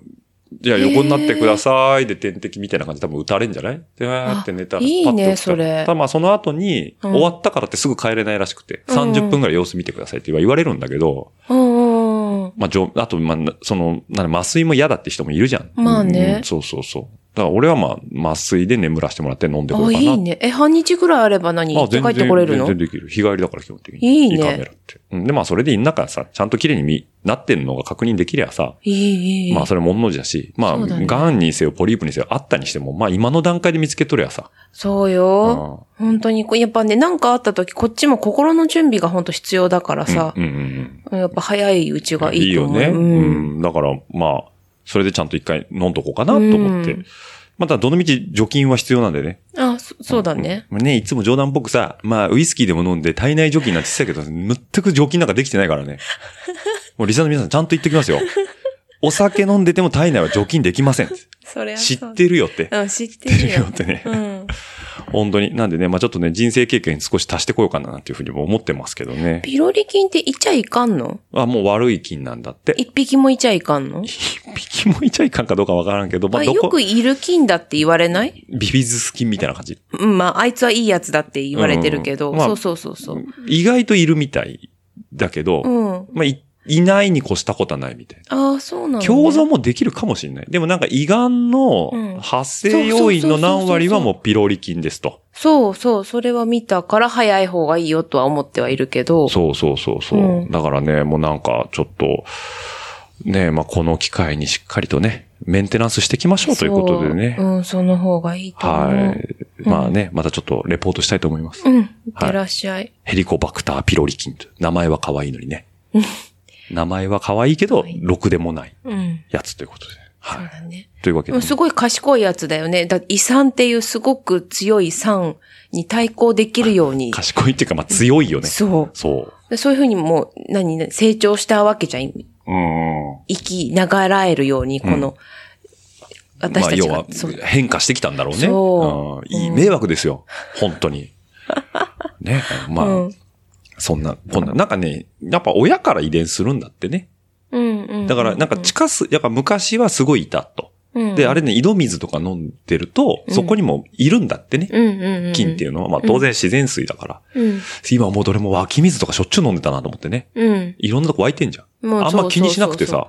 じゃあ横になってください。で点滴みたいな感じで多分打たれんじゃない？で、わーって寝たら。あいいねパッて起きたら。それ。ただまあその後に、うん。終わったからってすぐ帰れないらしくて、うん。30分ぐらい様子見てくださいって言われるんだけど、うんうんうん。まあ、じょあと、まあ、なその、なんだ麻酔も嫌だって人もいるじゃん。まあね。うんそうそうそう。だから俺はまあ、麻酔で眠らせてもらって飲んでこよあ、うかな。いいね。え、半日ぐらいあれば何？あ帰ってこれるの？全然できる。日帰りだから基本的に。いいねカメラって。うん、で、まあそれでいいんだからさ、ちゃんと綺麗に見、なってんのが確認できりゃさ、いい、いい。まあそれも同じだし、まあ、ね癌にせよポリープにせよあったにしても、まあ今の段階で見つけとりゃさ。そうよ。本当に、やっぱね、なんかあった時、こっちも心の準備が本当必要だからさうん、うんうんやっぱ早いうちうん。がいいと思う。よね。ううんん。だから、まあ、それでちゃんと一回飲んどこうかなと思って。うんまた、どのみち除菌は必要なんでね。あ、そそうだね。うんね、いつも冗談っぽくさ、まあ、ウイスキーでも飲んで体内除菌なんて言ってたけど、全く除菌なんかできてないからね。もうリサの皆さんちゃんと言ってきますよ。お酒飲んでても体内は除菌できません。それは知ってるよって。うん、知って知ってるよってね。うん。本当に。なんでね、まあちょっとね、人生経験少し足してこようかななんていうふうにも思ってますけどね。ピロリ菌っていちゃいかんの？あ、もう悪い菌なんだって。一匹もいちゃいかんの？一匹もいちゃいかんかどうかわからんけど、まああどこ、よくいる菌だって言われない？ビビズス菌みたいな感じ。うん、まあ、あいつはいいやつだって言われてるけど、うんまあそうそうそうそう。意外といるみたいだけど、うん。まあい、いないに越したことはないみたいな。ああ、そうなんだ、ね。共存もできるかもしれない。でもなんか胃がんのうん発生要因の何割はもうピロリ菌ですと。そうそう、それは見たから早い方がいいよとは思ってはいるけど。そうそうそうそう。うんだからね、もうなんかちょっと、ね、まあこの機会にしっかりとね、メンテナンスしていきましょうということでね。そううん、その方がいいと思う。はい。まあね、またちょっとレポートしたいと思います。うん。いってらっしゃい。ヘリコバクターピロリ菌と。名前は可愛いのにね。名前は可愛いけど、ろくでもないうん。やつということで。そうはい。だね。というわけで、うんすごい賢いやつだよね。だ胃酸っていうすごく強い酸に対抗できるように。賢いっていうか、まあ強いよね。そうそで。そういうふうにもう、何、何成長したわけじゃん。う。うん。生きながらえるように、この、私たちが、まあ、要はそう変化してきたんだろうね。そううんいい迷惑ですよ。本当に。ね。まあ、うんそんな、こんな、なんかね、やっぱ親から遺伝するんだってね。うんうん。だから、なんか近す、やっぱ昔はすごいいたと。うん。で、あれね、井戸水とか飲んでると、そこにもいるんだってね。うんうんうん。菌っていうのは、まあ当然自然水だから。うん。今はもうどれも湧き水とかしょっちゅう飲んでたなと思ってね。うん。いろんなとこ湧いてんじゃん。あんま気にしなくてさ。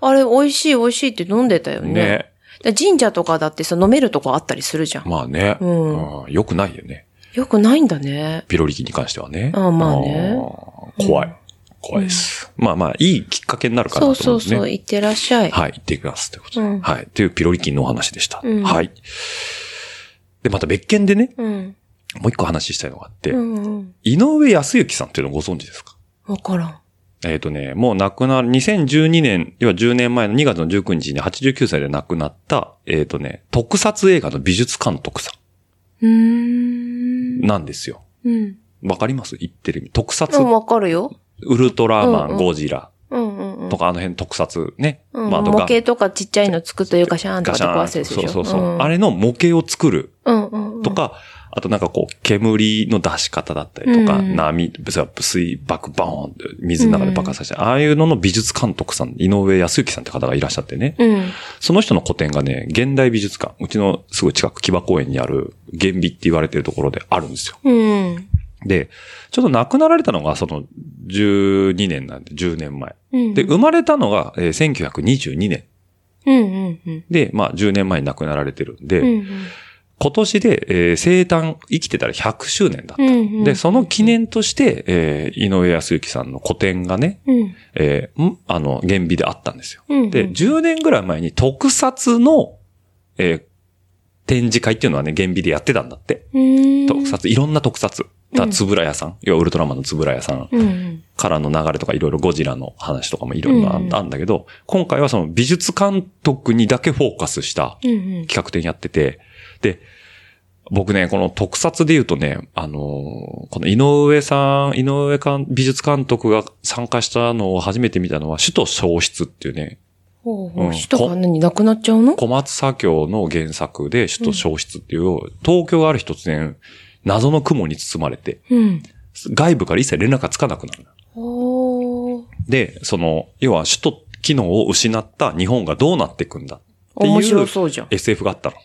あれ、美味しい美味しいって飲んでたよね。ね。で神社とかだってさ、飲めるとこあったりするじゃん。まあね。うんうんよくないよね。よくないんだね。ピロリ菌に関してはね。あまあねあー怖い。怖いです。まあまあ、いいきっかけになるかなそと思うんですね。うそうそう、いってらっしゃい。はい、行ってきます。ということで。うんはい。というピロリ菌のお話でした。うんはい。で、また別件でね、うん。もう一個話したいのがあって、うんうん。井上康之さんっていうのをご存知ですか？わからん。えっ、とね、もう亡くなる、2012年、要は10年前の2月の19日に89歳で亡くなった、えっ、とね、特撮映画の美術監督さうーん。んなんですよ。うん。わかります？言ってる意味。特撮、うん、わかるよ。ウルトラマン、うんうんゴジラうんうんうん。とか、あの辺特撮ね。うん、模が型とかちっちゃいの作ってガシャーンとか壊すやつでしょ。そうそうそう。んあれの模型を作るうんうんうん。とか、あとなんかこう、煙の出し方だったりとか、うん波、水爆バーンって水の中で爆発させて、ああいうのの美術監督さん、井上康之さんって方がいらっしゃってね。うん。その人の個展がね、現代美術館、うちのすぐ近く木場公園にある、現美って言われてるところであるんですよ。うん。で、ちょっと亡くなられたのがその12年なんで、10年前。うん。で、生まれたのが、えー1922年。うんうんうん。で、まあ10年前に亡くなられてるんで、うんうん。今年で、えー生誕、生きてたら100周年だった。うんうん。で、その記念として、えー井上康之さんの個展がね、うん。えーん？あの、現美であったんですよ。うんうん。で、10年ぐらい前に特撮の、えー展示会っていうのはね、現美でやってたんだって。うん。特撮、いろんな特撮。だつぶら屋さん、要はウルトラマンのつぶら屋さん。からの流れとかいろいろゴジラの話とかもいろいろあうんあんだけど、今回はその美術監督にだけフォーカスした。企画展やってて、で、僕ね、この特撮で言うとね、あのーこの井上さん、井上監美術監督が参加したのを初めて見たのは、首都消失っていうね、ほうほう。うん人が何なくなっちゃうの？小松左京の原作で首都消失っていう、東京がある日突然、謎の雲に包まれて、うん。外部から一切連絡がつかなくなる。で、その、要は首都機能を失った日本がどうなっていくんだっていう。SF があったの。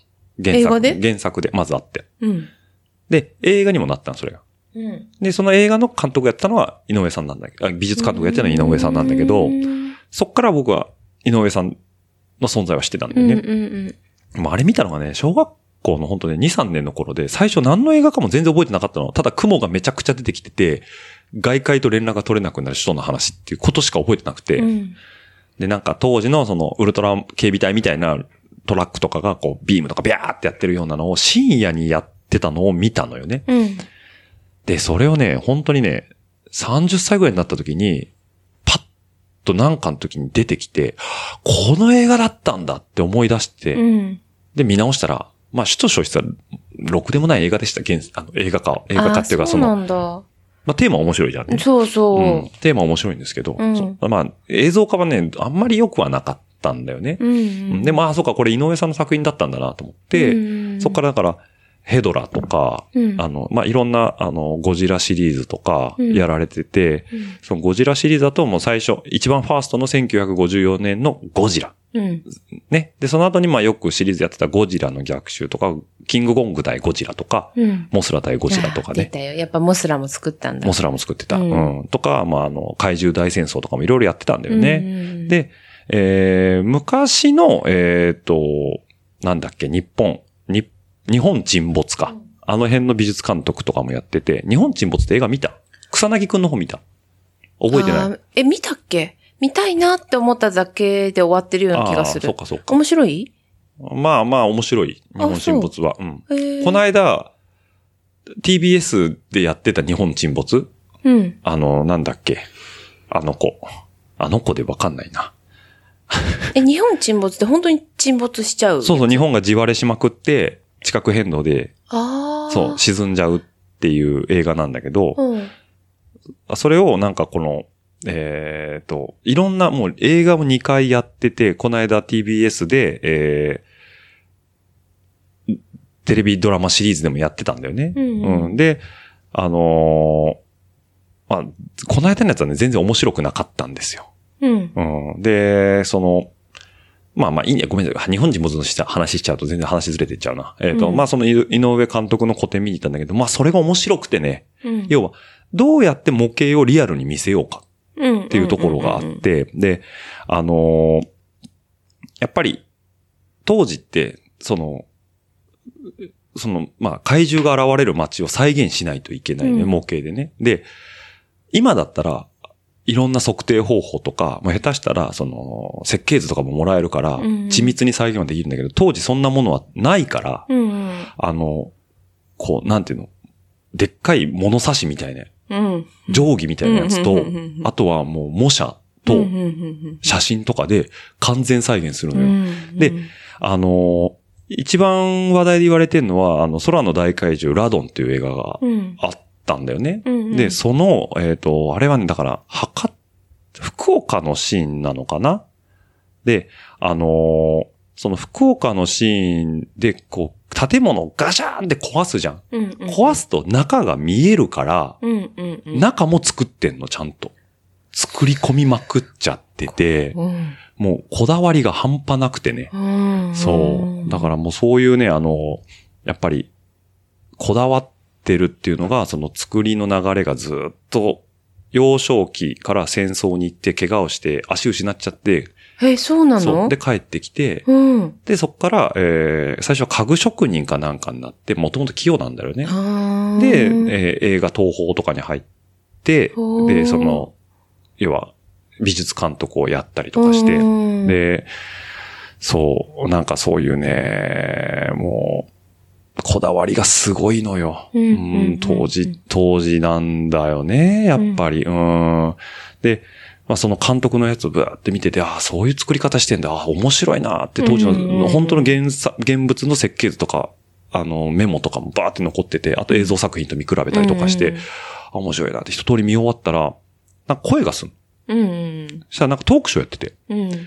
原作で？原作で、まずあって。うん。で、映画にもなったの、それが。うん。で、その映画の監督やったのは井上さんなんだけど、あ美術監督やってたのは井上さんなんだけどう、んそっから僕は井上さんの存在は知ってたんだうんよね。うんもうあれ見たのがね、小学校の本当ね、2、3年の頃で、最初何の映画かも全然覚えてなかったの。ただ雲がめちゃくちゃ出てきてて、外界と連絡が取れなくなる人の話っていうことしか覚えてなくて、うん。うん。で、なんか当時のそのウルトラ警備隊みたいなトラックとかがこうビームとかビャーってやってるようなのを深夜にやってたのを見たのよね。うん。で、それをね、本当にね、30歳ぐらいになった時に、パッとなんかの時に出てきて、この映画だったんだって思い出して、うん。で、見直したら、まあ、首都消失は、ろくでもない映画でした、現あの映画化、映画化っていうか、あその。まあ、テーマは面白いじゃんね。そうそう。うん。テーマは面白いんですけど、うんまあ、映像化はね、あんまり良くはなかったんだよね。うんうん。で、まあ、そうか、これ井上さんの作品だったんだなと思って、うんそこからだから、ヘドラとか、うんあの、まあ、いろんな、あの、ゴジラシリーズとかうんやられてて、うんそのゴジラシリーズだともう最初、一番ファーストの1954年のゴジラ。うん。ね。で、その後にまあよくシリーズやってたゴジラの逆襲とか、キングコング対ゴジラとか、うん。モスラ対ゴジラとかね。あ出たよ。やっぱモスラも作ったんだ。モスラも作ってた。ううんん。とか、まああの、怪獣大戦争とかもいろいろやってたんだよね。ねで、えー、昔の、えっ、と、なんだっけ、日本、に、日本沈没か。あの辺の美術監督とかもやってて、日本沈没って映画見た？草薙くんの方見た？覚えてない？え、見たっけ？見たいなって思っただけで終わってるような気がする。そうかそうか。面白い？まあまあ面白い。日本沈没は。うん。へーこの間、TBS でやってた日本沈没？うん。あの、なんだっけ？あの子。あの子でわかんないな。え、日本沈没って本当に沈没しちゃうそうそう、日本が地割れしまくって、地殻変動で。そう、沈んじゃうっていう映画なんだけど、うん。それをなんかこの、えっ、と、いろんな、もう映画も2回やってて、この間 TBS で、えーテレビドラマシリーズでもやってたんだよね。うんうんで、あのーまあ、この間のやつはね、全然面白くなかったんですよ。うん。うん。で、その、まあまあいいね。ごめんなさい。日本人物のした話しちゃうと全然話ずれてっちゃうな。えっ、と、うんまあその井井上監督の個展見に行ったんだけど、まあそれが面白くてね。うん要は、どうやって模型をリアルに見せようかっていうところがあって、で、あのーやっぱり、当時って、その、その、まあ、怪獣が現れる街を再現しないといけないね、うん模型でね。で、今だったら、いろんな測定方法とか、まあ、下手したら、その、設計図とかももらえるから、うん緻密に再現はできるんだけど、当時そんなものはないから、うんうん。あの、こう、なんていうの、でっかい物差しみたいな、うん。定規みたいなやつとあとはもう模写と写真とかで完全再現するのよ。うんで、あのー一番話題で言われてるのは、あの、空の大怪獣ラドンっていう映画がうん。あったんだよね。うんうんで、その、えっ、と、あれはね、だから、博福岡のシーンなのかな？で、あのーその福岡のシーンで、こう、建物をガシャーンって壊すじゃん。うんうん壊すと中が見えるから、うんうんうん。中も作ってんの、ちゃんと。作り込みまくっちゃってて、うん。もうこだわりが半端なくてね。うん。そう。だからもうそういうね、あの、やっぱり、こだわってるっていうのが、その作りの流れがずっと、幼少期から戦争に行って怪我をして足失っちゃって、え、そうなの？そう。で帰ってきて、うん。で、そっから、えー、最初は家具職人かなんかになって、もともと器用なんだよね。で、えー映画東宝とかに入ってで、その、要は、美術監督をやったりとかして、うんで、そう、なんかそういうね、もう、こだわりがすごいのよ。うんうん当時、当時なんだよね、やっぱり。うん。で、まあ、その監督のやつをブーって見てて、ああ、そういう作り方してんだ、ああ、面白いなって、当時の本当の現さ現物の設計図とか、あの、メモとかもバーって残ってて、あと映像作品と見比べたりとかして、うんあ、面白いなって一通り見終わったら、なんか声がすんの。うんうん。そしたらなんかトークショーやってて、うん。そし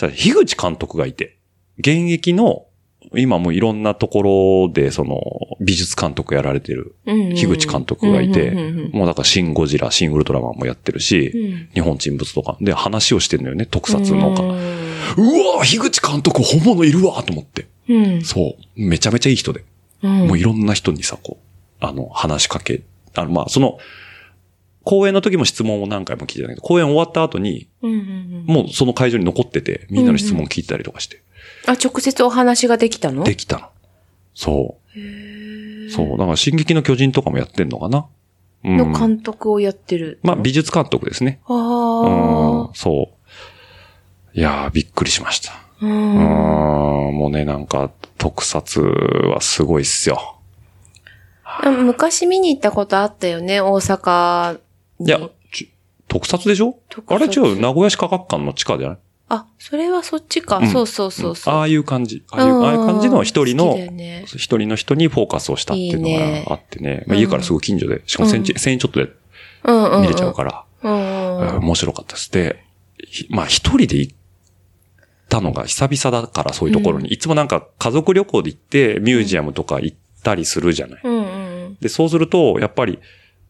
たら樋口監督がいて、現役の、今もういろんなところで、その、美術監督やられてる、うん。樋口監督がいてもうだからシン・ゴジラ、シン・ウルトラマンもやってるし、うん日本沈没とか。で、話をしてんのよね、特撮のか。ううんわ樋口監督本物いるわと思って。うん。そう。めちゃめちゃいい人で。うん。もういろんな人にさ、こう、あの、話しかけ、あの、まあ、その、公演の時も質問を何回も聞いてたけど、公演終わった後に。もうその会場に残ってて、みんなの質問聞いたりとかして、あ、直接お話ができたの？できたの。そう。そう。だから、進撃の巨人とかもやってんのかなうん。の監督をやってる。まあ、美術監督ですね。あうん。そう。いやー、びっくりしました。あ。う。うんん。もうね、なんか、特撮はすごいっすよ。昔見に行ったことあったよね、大阪に。いや、ち特撮でしょ？あれ違う、名古屋市科学館の地下じゃない？あ、それはそっちか。うんそうそうそうそう。ああいう感じ。ああいう、うんああいう感じの一人の好きだよね一人の人にフォーカスをしたっていうのいいねがあってね。まあ、家からすぐ近所で、しかも1000円、1000円ちょっとでうんうんうん。見れちゃうから、うんうんうん。面白かったです。で、ひまあ一人で行ったのが久々だからそういうところに、いつもなんか家族旅行で行ってミュージアムとか行ったりするじゃない。うんうん。で、そうすると、やっぱり、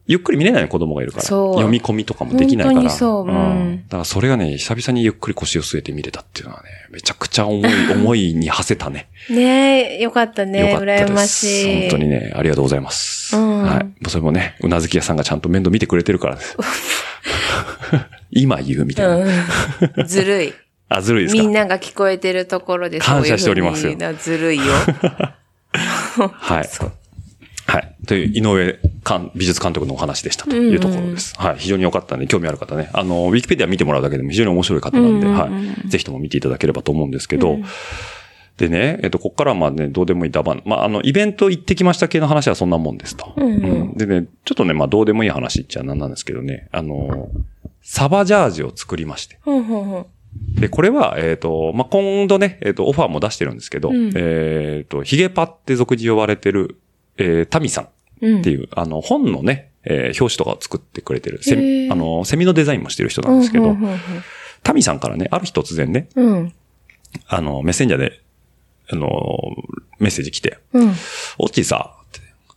ゆっくり見れない子供がいるから、読み込みとかもできないから。本当にそううんだからそれがね、久々にゆっくり腰を据えて見れたっていうのはね、めちゃくちゃ重い、思いに馳せたね。ねえ、よかったよね。た。羨ましい。本当にね、ありがとうございます。うんはい。もうそれもね、うなずき屋さんがちゃんと面倒見てくれてるからです。今言うみたいな。うん。ずるい。あ、ずるいですか？みんなが聞こえてるところで感謝しておりますずるいよ。はい。はい。という、井上監美術監督のお話でしたというところです。はい。非常に良かったんで、興味ある方ね。あの、ウィキペディア見てもらうだけでも非常に面白い方なんで、うんうんうんはい。ぜひとも見ていただければと思うんですけど、うんでね、えっと、ここからはまあね、どうでもいいダバン。まあ、あの、イベント行ってきました系の話はそんなもんですと。うんうんでね、ちょっとね、まあ、どうでもいい話っちゃなんなんですけどね、あの、サバジャージを作りまして。ほんほんほん。で、これは、えっ、と、まあ、今度ね、えっ、と、オファーも出してるんですけど、うんえっ、と、ヒゲパって俗に呼ばれてる、えー、タミさんうん。っていう、あの、本のね、えー表紙とかを作ってくれてる、セミ、あの、セミのデザインもしてる人なんですけど、うんうんタミさんからね、ある日突然ね、うんうん。あの、メッセンジャーで、あの、メッセージ来て、うん。オッチーさ、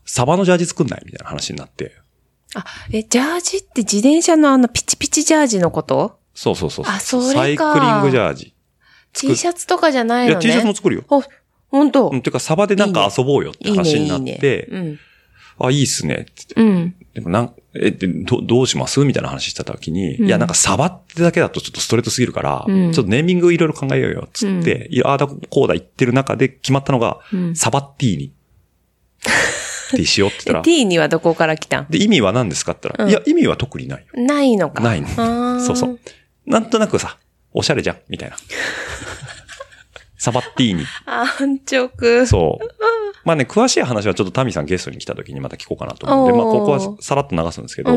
サバのジャージ作んない？みたいな話になって、あ、え、ジャージって自転車のあのピチピチジャージのこと？そうそうそう。あそれかサイクリングジャージ。T シャツとかじゃないいや、のね。T シャツも作るよ。あ、本当うん、ていうか、サバでなんか遊ぼうよって話になっいいね。て、うん。あ、いいっすね。つってうん。でもなん、え、でどどうしますみたいな話してた時に、うんいや、なんかサバってだけだとちょっとストレートすぎるから、うんちょっとネーミングいろいろ考えようよ、つって、いや、ああだこうだ言ってる中で決まったのが、うんサバッティーニ。ってしようって言えったら、T にはどこから来たん？で、意味は何ですかって言ったら、うんいや、意味は特にないよ。ないのか。ないのそうそう。。なんとなくさ、おしゃれじゃんみたいな。サバッティーニ。安直。そう。まあね、詳しい話はちょっとタミさんゲストに来た時にまた聞こうかなと思うんで、まあここはさらっと流すんですけど、う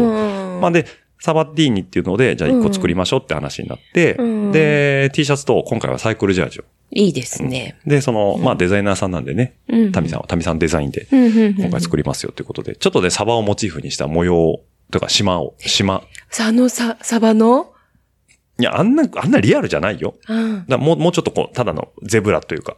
ん。まあで、サバッティーニっていうので、じゃあ一個作りましょうって話になって、うんで、T シャツと今回はサイクルジャージを。いいですね。で、その、まあデザイナーさんなんでね、うんタミさんは、タミさんデザインで今回作りますよということで、ちょっとね、サバをモチーフにした模様とか島を、島。さあのさ、サバの？いや、あんな、あんなリアルじゃないよ。うん。だもう、もうちょっとこう、ただのゼブラというか、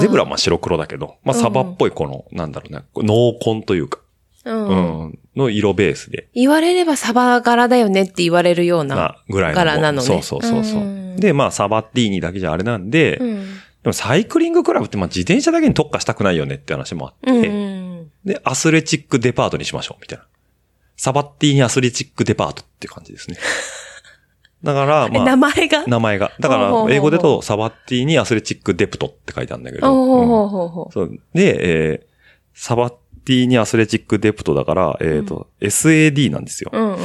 ゼブラはまあ白黒だけど、まあサバっぽいこの、なんだろうね、濃紺というか、うん。うん、の色ベースで、言われればサバ柄だよねって言われるような。まあ、ぐらいの。柄なのねそうそうそうそううんで、まあ、サバッティーニだけじゃあれなんで、うん。でもサイクリングクラブってまあ自転車だけに特化したくないよねって話もあって、うんうん。で、アスレチックデパートにしましょう、みたいな。サバッティーニアスレチックデパートって感じですね。だから、え、まあ、名前が？名前が。だから、英語でとサバッティーニアスレチックデプトって書いてあるんだけど。で、えーサバッティーニアスレチックデプトだから、えっ、と、SAD なんですよ。うんうんうん。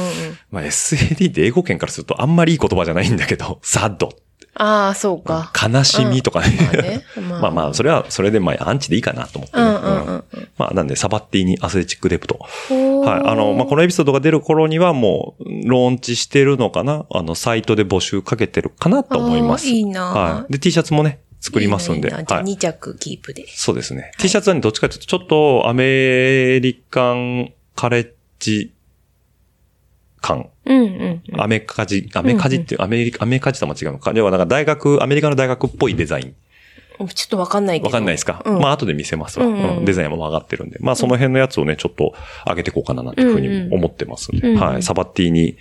まあ、SAD って英語圏からするとあんまりいい言葉じゃないんだけど、サッド。ああ、そうか。悲しみとかね。まあね。ま まあまあ、それは、それでまあ、アンチでいいかなと思って。まあ、なんで、サバッティーニアスレチックデプト。ははい。あの、まあ、このエピソードが出る頃にはもう、ローンチしてるのかなあの、サイトで募集かけてるかなと思います。いいなはい。で、T シャツもね、作りますんで。いいはい。2着キープで。そうですね。T シャツはね、どっちかというと、ちょっとアメリカンカレッジ感。うんうんうん。アメカジ、アメカジっていう、アメリカ、アメカジとも違うのか。要はなんか大学、アメリカの大学っぽいデザイン。ちょっとわかんないけど。わかんないですか、うんまあ後で見せますわ、うんうんうんデザインも上がってるんで。まあその辺のやつをね、ちょっと上げていこうかななんていうふうに思ってますんで。うんうんはい。サバッティに、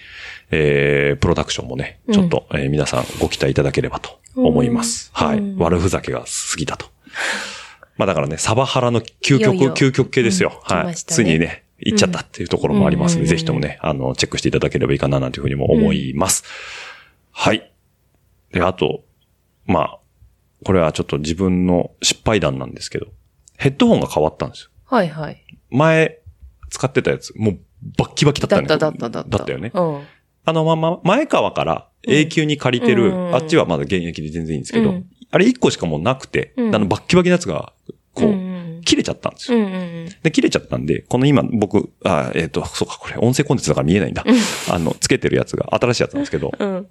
えー、プロダクションもね、ちょっと、えー皆さんご期待いただければと思います。はい。うんうん悪ふざけが過ぎたと。まあだからね、サバハラの究極、いよいよ究極系ですよ。はい。ねついにね、行っちゃったっていうところもありますので、うんぜひともね、あの、チェックしていただければいいかななんていうふうにも思います。はい。で、あと、まあ、これはちょっと自分の失敗談なんですけど、ヘッドホンが変わったんですよ。はいはい。前、使ってたやつ、もうバッキバキだったんだっただっただった。だったよね。うん。あのまま、前川から永久に借りてる、うんあっちはまだ現役で全然いいんですけど、うんあれ1個しかもうなくて、うんあのバッキバキのやつが、こう、うん切れちゃったんですよ。うんうんで、切れちゃったんで、この今僕、あ、えっ、と、そうか、これ音声コンテンツだから見えないんだ。あの、つけてるやつが新しいやつなんですけど、うん。うん。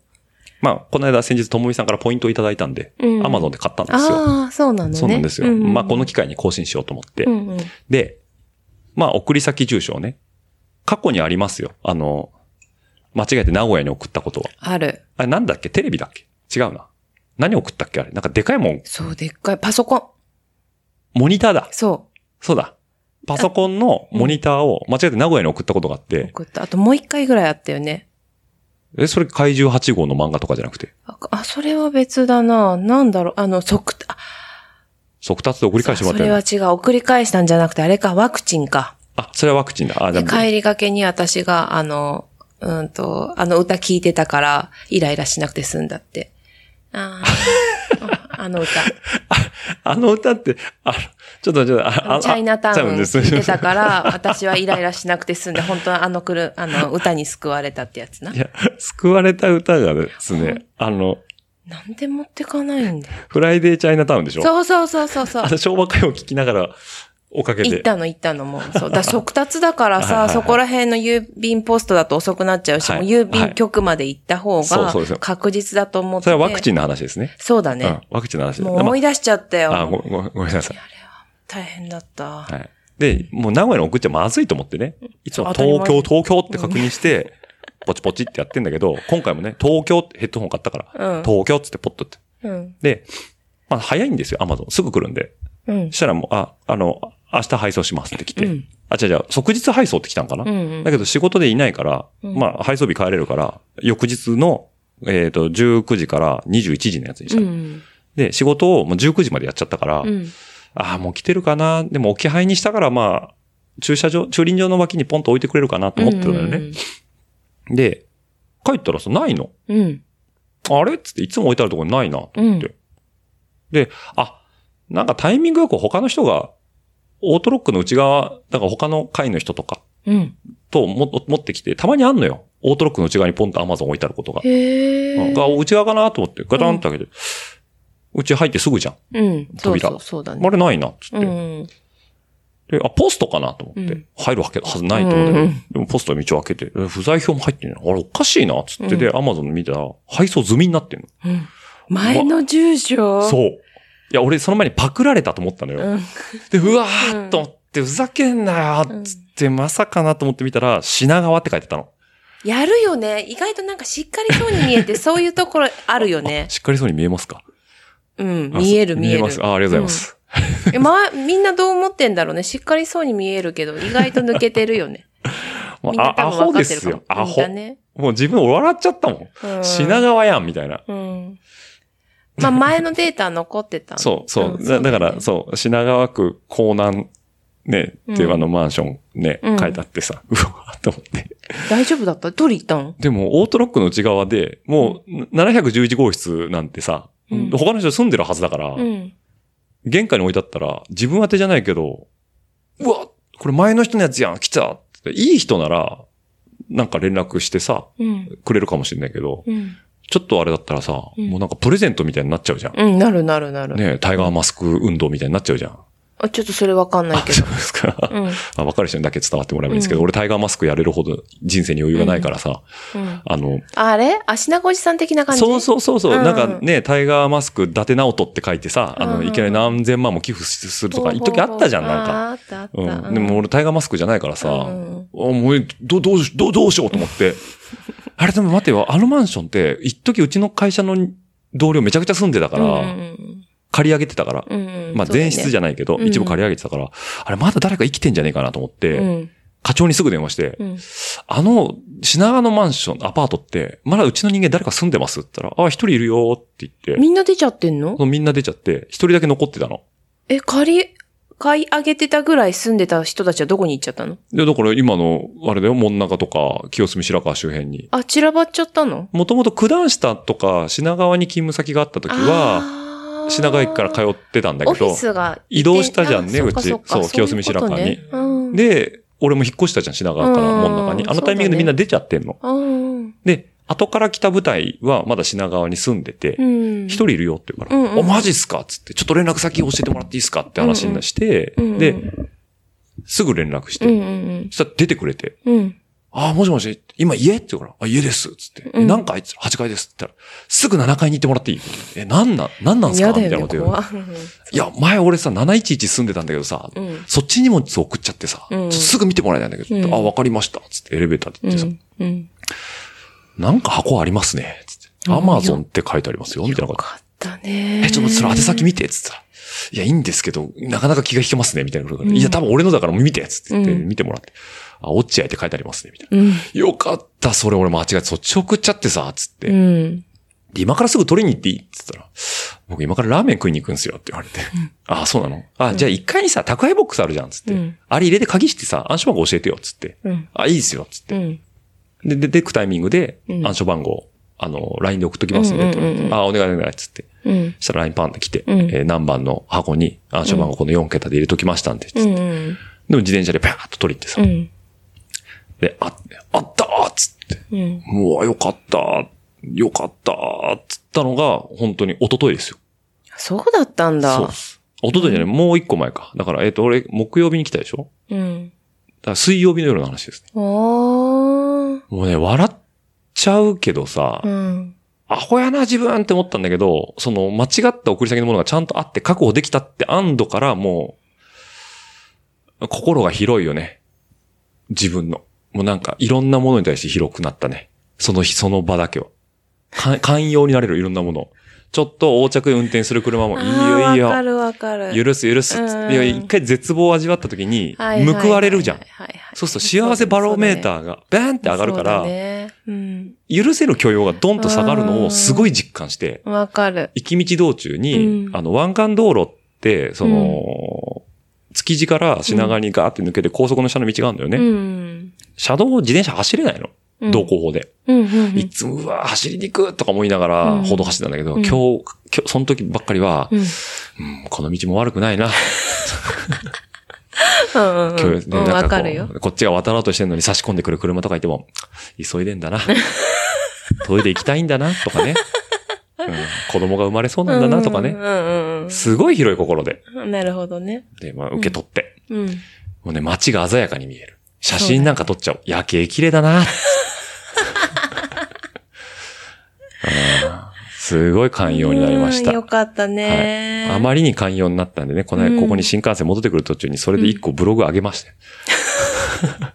まあ、この間先日ともみさんからポイントをいただいたんで、うんアマゾンで買ったんですよ。ああ、そうなのね。そうなんですよ。うまあ、この機会に更新しようと思って。うんうん。で、まあ、送り先住所をね、過去にありますよ。あの、間違えて名古屋に送ったことは。ある。あれなんだっけ？テレビだっけ？違うな。何送ったっけ？あれなんかでかいもん。そう、でっかい。パソコン。モニターだ。そそうだ。パソコンのモニターを間違えて名古屋に送ったことがあっう。て、送った。あともう一回ぐらいあったよね。え、それ怪獣8号の漫画とかじゃなくて、あ、あそれは別だな。なんだろう。あの、即、あ、速達で送り返してもらそれったよね。は違う。送り返したんじゃなくて、あれか、ワクチンか。あ、それはワクチンだ。あ、じゃで、あ、帰りがけに私が、あの、うんと、あの歌聞いてたから、イライラしなくて済んだって。ああ、あの歌。あの歌って、あの、ちょっと、ちょっと、あ、あチャイナタウンチャイナです聞いてたから、私はイライラしなくて済んで、本当はあの来る、あの歌に救われたってやつな。いや、救われた歌がですね、あの、なんで持ってかないんだよ。フライデーチャイナタウンでしょ？そうそうそうそうそうあ。の昭和歌謡を聞きながら、おかげで。行ったの行ったのもう。そう。だ速達だからさ、はいはいはいそこら辺の郵便ポストだと遅くなっちゃうし、はいもう郵便局まで行った方が確実だと思って。それはワクチンの話ですね。そうだねうん。、ワクチンの話。もう思い出しちゃったよ。まああ、ご、ご、ごめんなさい。大変だった。はい。で、もう名古屋に送っちゃまずいと思ってね。いつも東京、東京って確認して、ポチポチってやってんだけど、今回もね、東京ってヘッドホン買ったから、うん東京っつってポッとって。うん。で、まあ早いんですよ、アマゾン。すぐ来るんで。うんそ。したらもう、あ、あの、明日配送しますって来て。うんあ、違う違う、即日配送って来たんかな、うんうんだけど仕事でいないから、うんまあ配送日帰れるから、翌日の、えっ、と、19時から21時のやつにしたの、うん。で、仕事をもう19時までやっちゃったから、うん。ああ、もう来てるかな？でも置き配にしたから、まあ、駐車場、駐輪場の脇にポンと置いてくれるかなと思ってたのよね。で、帰ったらさ、ないの？うん。あれ？っつって、いつも置いてあるところにないな、と思って。うで、あ、なんかタイミングよく他の人が、オートロックの内側、だから他の階の人とかうん。とも持ってきて、たまにあんのよ。オートロックの内側にポンとアマゾン置いてあることが。へえ。が内側かなと思って、ガタンって開けて、うち入ってすぐじゃん。うん。扉そう、そうだね。あれないな、つって。うん。で、あ、ポストかなと思って、うん入るわけはずないと思って、うんでもポストの道を開けて、え不在票も入ってんの？あれおかしいな、つって、で、アマゾン見たら、配送済みになってんの。うん。前の住所？そう。いや、俺その前にパクられたと思ったのよ。うん。で、うわーっと思って、ふざけんなよ、つって、まさかなと思って見たら、品川って書いてたの。やるよね。意外となんかしっかりそうに見えて、そういうところあるよね。しっかりそうに見えますか？うん。あ見える見える。ます。あ、ありがとうございます。うん。えま、みんなどう思ってんだろうね。しっかりそうに見えるけど、意外と抜けてるよね。もうあアホで。すよアホだ。ね。もう自分笑っちゃったもん。うん品川やん、みたいな。うん。まあ、前のデータ残ってた。そう、そう。んだだから、ねそう、品川区江南、ね、っていうあのマンションね、うん書いてあってさ、うわーと思って。大丈夫だった？取り行ったの？でも、オートロックの内側で、もう、711号室なんてさ、うん他の人住んでるはずだから、うん。玄関に置いてあったら、自分宛てじゃないけど、うわこれ前の人のやつやん、来たっていい人なら、なんか連絡してさ、うん。くれるかもしれないけど、うん。ちょっとあれだったらさ、うんもうなんかプレゼントみたいになっちゃうじゃん。うん、なるなるなる。ねタイガーマスク運動みたいになっちゃうじゃん。あちょっとそれわかんないけどそう。ですか。うん。あ分かる人にだけ伝わってもらえばいいんですけど、うん俺タイガーマスクやれるほど人生に余裕がないからさ、うん。あの、あれ？足長おじさん的な感じ？そうそうそうそう、うんなんかね、タイガーマスク伊達直人って書いてさ、あの、うんいきなり何千万も寄付するとか、一時あったじゃん、なんか。ああったあった。うん。でも俺タイガーマスクじゃないからさ、うんあもう、ど、どうし、どう、どうしようと思って。あれでも待てよ、あのマンションって、一時うちの会社の同僚めちゃくちゃ住んでたから、うん借り上げてたから。まあ全室じゃないけど、うん一部借り上げてたから、あれまだ誰か生きてんじゃねえかなと思って、うん。課長にすぐ電話して、うん。あの、品川のマンション、アパートって、まだうちの人間誰か住んでますって言ったら、あ、一人いるよって言って、みんな出ちゃってんの？みんな出ちゃって、一人だけ残ってたの。え、借り、買い上げてたぐらい住んでた人たちはどこに行っちゃったの？で、だから今の、あれだよ、門中とか、清澄白河周辺に。あ、散らばっちゃったの？もともと九段下とか品川に勤務先があった時は、品川駅から通ってたんだオフィけど、スが移動したじゃんねあうち。そう清澄白河に。ねうん、で、俺も引っ越したじゃん、品川からうん。門中に。あのタイミングでみんな出ちゃってんの。うん。で、後から来た部隊はまだ品川に住んでて、うん。一人いるよって言うから、うんうんお、マジっすかっつって、ちょっと連絡先教えてもらっていいですかって話にして、うんうんで、すぐ連絡して、うんうんそしたら出てくれて、うん。うん。ああ、もしもし、今家って言うから、あ、家です。つって。うん何階っつったら ?8 階です。って言ったら、すぐ7階に行ってもらっていい？え、なんなん、なんなんすか？みたいなこと言う。怖い。いや、前俺さ、711住んでたんだけどさ、うんそっち荷物送っちゃってさ、すぐ見てもらえないんだけど、うんあ、わかりました。つってエレベーターでう行ってさ。なんか箱ありますね。つって。うんアマゾンって書いてありますよ。みたいなこと。よかったね。え、ちょっとそれ宛先見て。つったら。いや、いいんですけど、なかなか気が引けますね。みたいなこと言うんいや、多分俺のだから見て。つって言って、うん見てもらって。あ、落合って書いてありますね。みたいな。うん。よかった。それ俺間違えてそっち送っちゃってさ。つって。うん。で今からすぐ取りに行っていい？って言ったら、僕今からラーメン食いに行くんですよって言われて。ああ、そうなの？あ、じゃあ一階にさ、宅配ボックスあるじゃん、つって。うんあれ入れて鍵してさ、暗証番号教えてよ、つって。うん。あ、いいですよ、つって。うん。で、で、で、くタイミングでうん暗証番号、あの、LINE で送っときますんで、って言われてうんうんうんあ、お願いお願い、つって。うん。そしたら LINE パンって来て、うんえー何番の箱に暗証番号この4桁で入れときましたんで、つってうん。うん。でも自転車でパーッと取り行ってさ、うん。で、あ、あったーっつって。うん。うわ、よかったよかったっつったのが、本当に一昨日ですよ。そうだったんだ。そう。一昨日じゃない、もう一個前か。だから、えっ、と、俺、木曜日に来たでしょ？うん。だから水曜日の夜の話ですね。おー。もうね、笑っちゃうけどさ、うん。アホやな自分って思ったんだけど、その間違った送り先のものがちゃんとあって確保できたって安堵からもう、心が広いよね。自分の。もうなんかいろんなものに対して広くなったね。その日、その場だけは。か寛容になれるいろんなもの。ちょっと横着で運転する車もいいよいいあーわかよ。るわかる。許す許す。いや、一回絶望を味わった時に報われるじゃん。そうすると幸せバロメーターがバーンって上がるから。許せる許容がドンと下がるのをすごい実感して、わかる。行き道道中に、うんあの、湾岸道路って、その、築地から品川にガーって抜けて高速の下の道があるんだよね。うん。車道を自転車走れないの。うん道交法で。うんうんうん。いつも、うわー走りに行くとか思いながらうん歩道走ってたんだけど、うん今日、今日、その時ばっかりは、うん。うんこの道も悪くないな。うんうん今日うん。わかるよ。こっちが渡ろうとしてるのに差し込んでくる車とかいても、急いでんだな。トイレ行きたいんだな、とかね。うん子供が生まれそうなんだな、とかね。うんうんすごい広い心で。うん。なるほどね。で、まあ、受け取って。うん。もうね、街が鮮やかに見える。写真なんか撮っちゃおう。夜景綺麗だな。うんすごい寛容になりました。うんよかったね。はい。あまりに寛容になったんでね、このうんここに新幹線戻ってくる途中にそれで一個ブログ上げましたよ。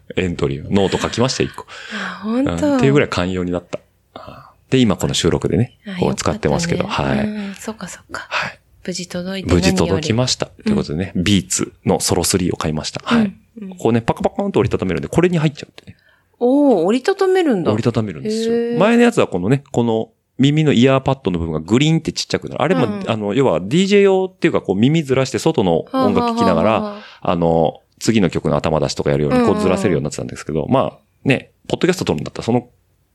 エントリーを、ノート書きましたよ、一個。あ、本うん当。っていうぐらい寛容になった。あで、今この収録でねあ、こう使ってますけど、よかったはい。ねうんそっかそっか。はい。無事届いて無事届きまました。ということでね、 Beats の Solo3を買いました。はい。うんこうね、パカパカンと折りたためるんで、これに入っちゃうってね。おお折りたためるんだ。折りたためるんですよ。前のやつはこのね、この耳のイヤーパッドの部分がグリーンってちっちゃくなる。あれも、うんあの、要は DJ 用っていうかこう耳ずらして外の音楽聴きながら、はあの、次の曲の頭出しとかやるようにこうずらせるようになってたんですけど、まあね、ポッドキャスト撮るんだったらその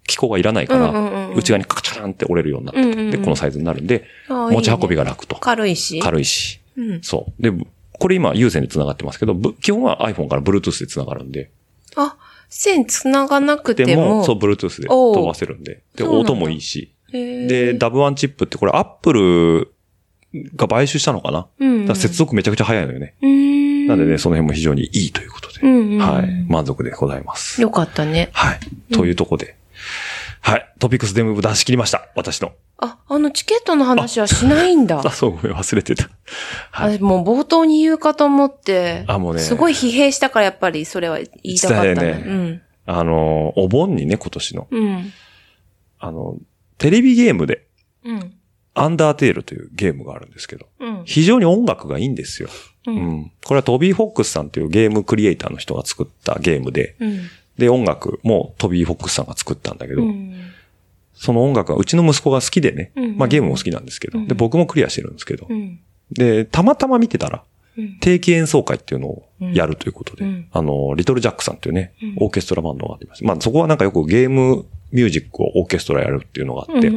機構がいらないから、うんうんうんうん内側にカチャーンって折れるようになってて、うんうんうんで、このサイズになるんで、持ち運びが楽と。軽いし。軽いし。うん。そう。で、これ今有線で繋がってますけど、ぶ基本は iPhone から Bluetooth で繋がるんで、あ、線繋がなくでても。も、そう、Bluetooth で飛ばせるんで、で、音もいいし、で、ダブワンチップってこれ Apple が買収したのかな、うんだ接続めちゃくちゃ早いのよね。なんでね、その辺も非常にいいということで、うんうんうんはい、満足でございます。よかったね。はい。というとこで、はい。トピックスデム部出し切りました。私の。あ、あのチケットの話はしないんだ あ、。そう、ごめん、忘れてた。はい。あもう冒頭に言うかと思って。あもうねすごい疲弊したからやっぱりそれは言いたかった伝えねあの、お盆にね、今年の、うん。うん。あの、テレビゲームで、うん。アンダーテールというゲームがあるんですけど、うん。非常に音楽がいいんですよ。う。うんん。これはトビー・フォックスさんというゲームクリエイターの人が作ったゲームで、うん。で、音楽もトビー・フォックスさんが作ったんだけど、うん。その音楽がうちの息子が好きでね、うんまあゲームも好きなんですけど、うんで、僕もクリアしてるんですけど、うん。で、たまたま見てたら、うん。定期演奏会っていうのをやるということで、うんあの、リトルジャックさんっていうね、うんオーケストラバンドがあってます。まあそこはなんかよくゲームミュージックをオーケストラやるっていうのがあって。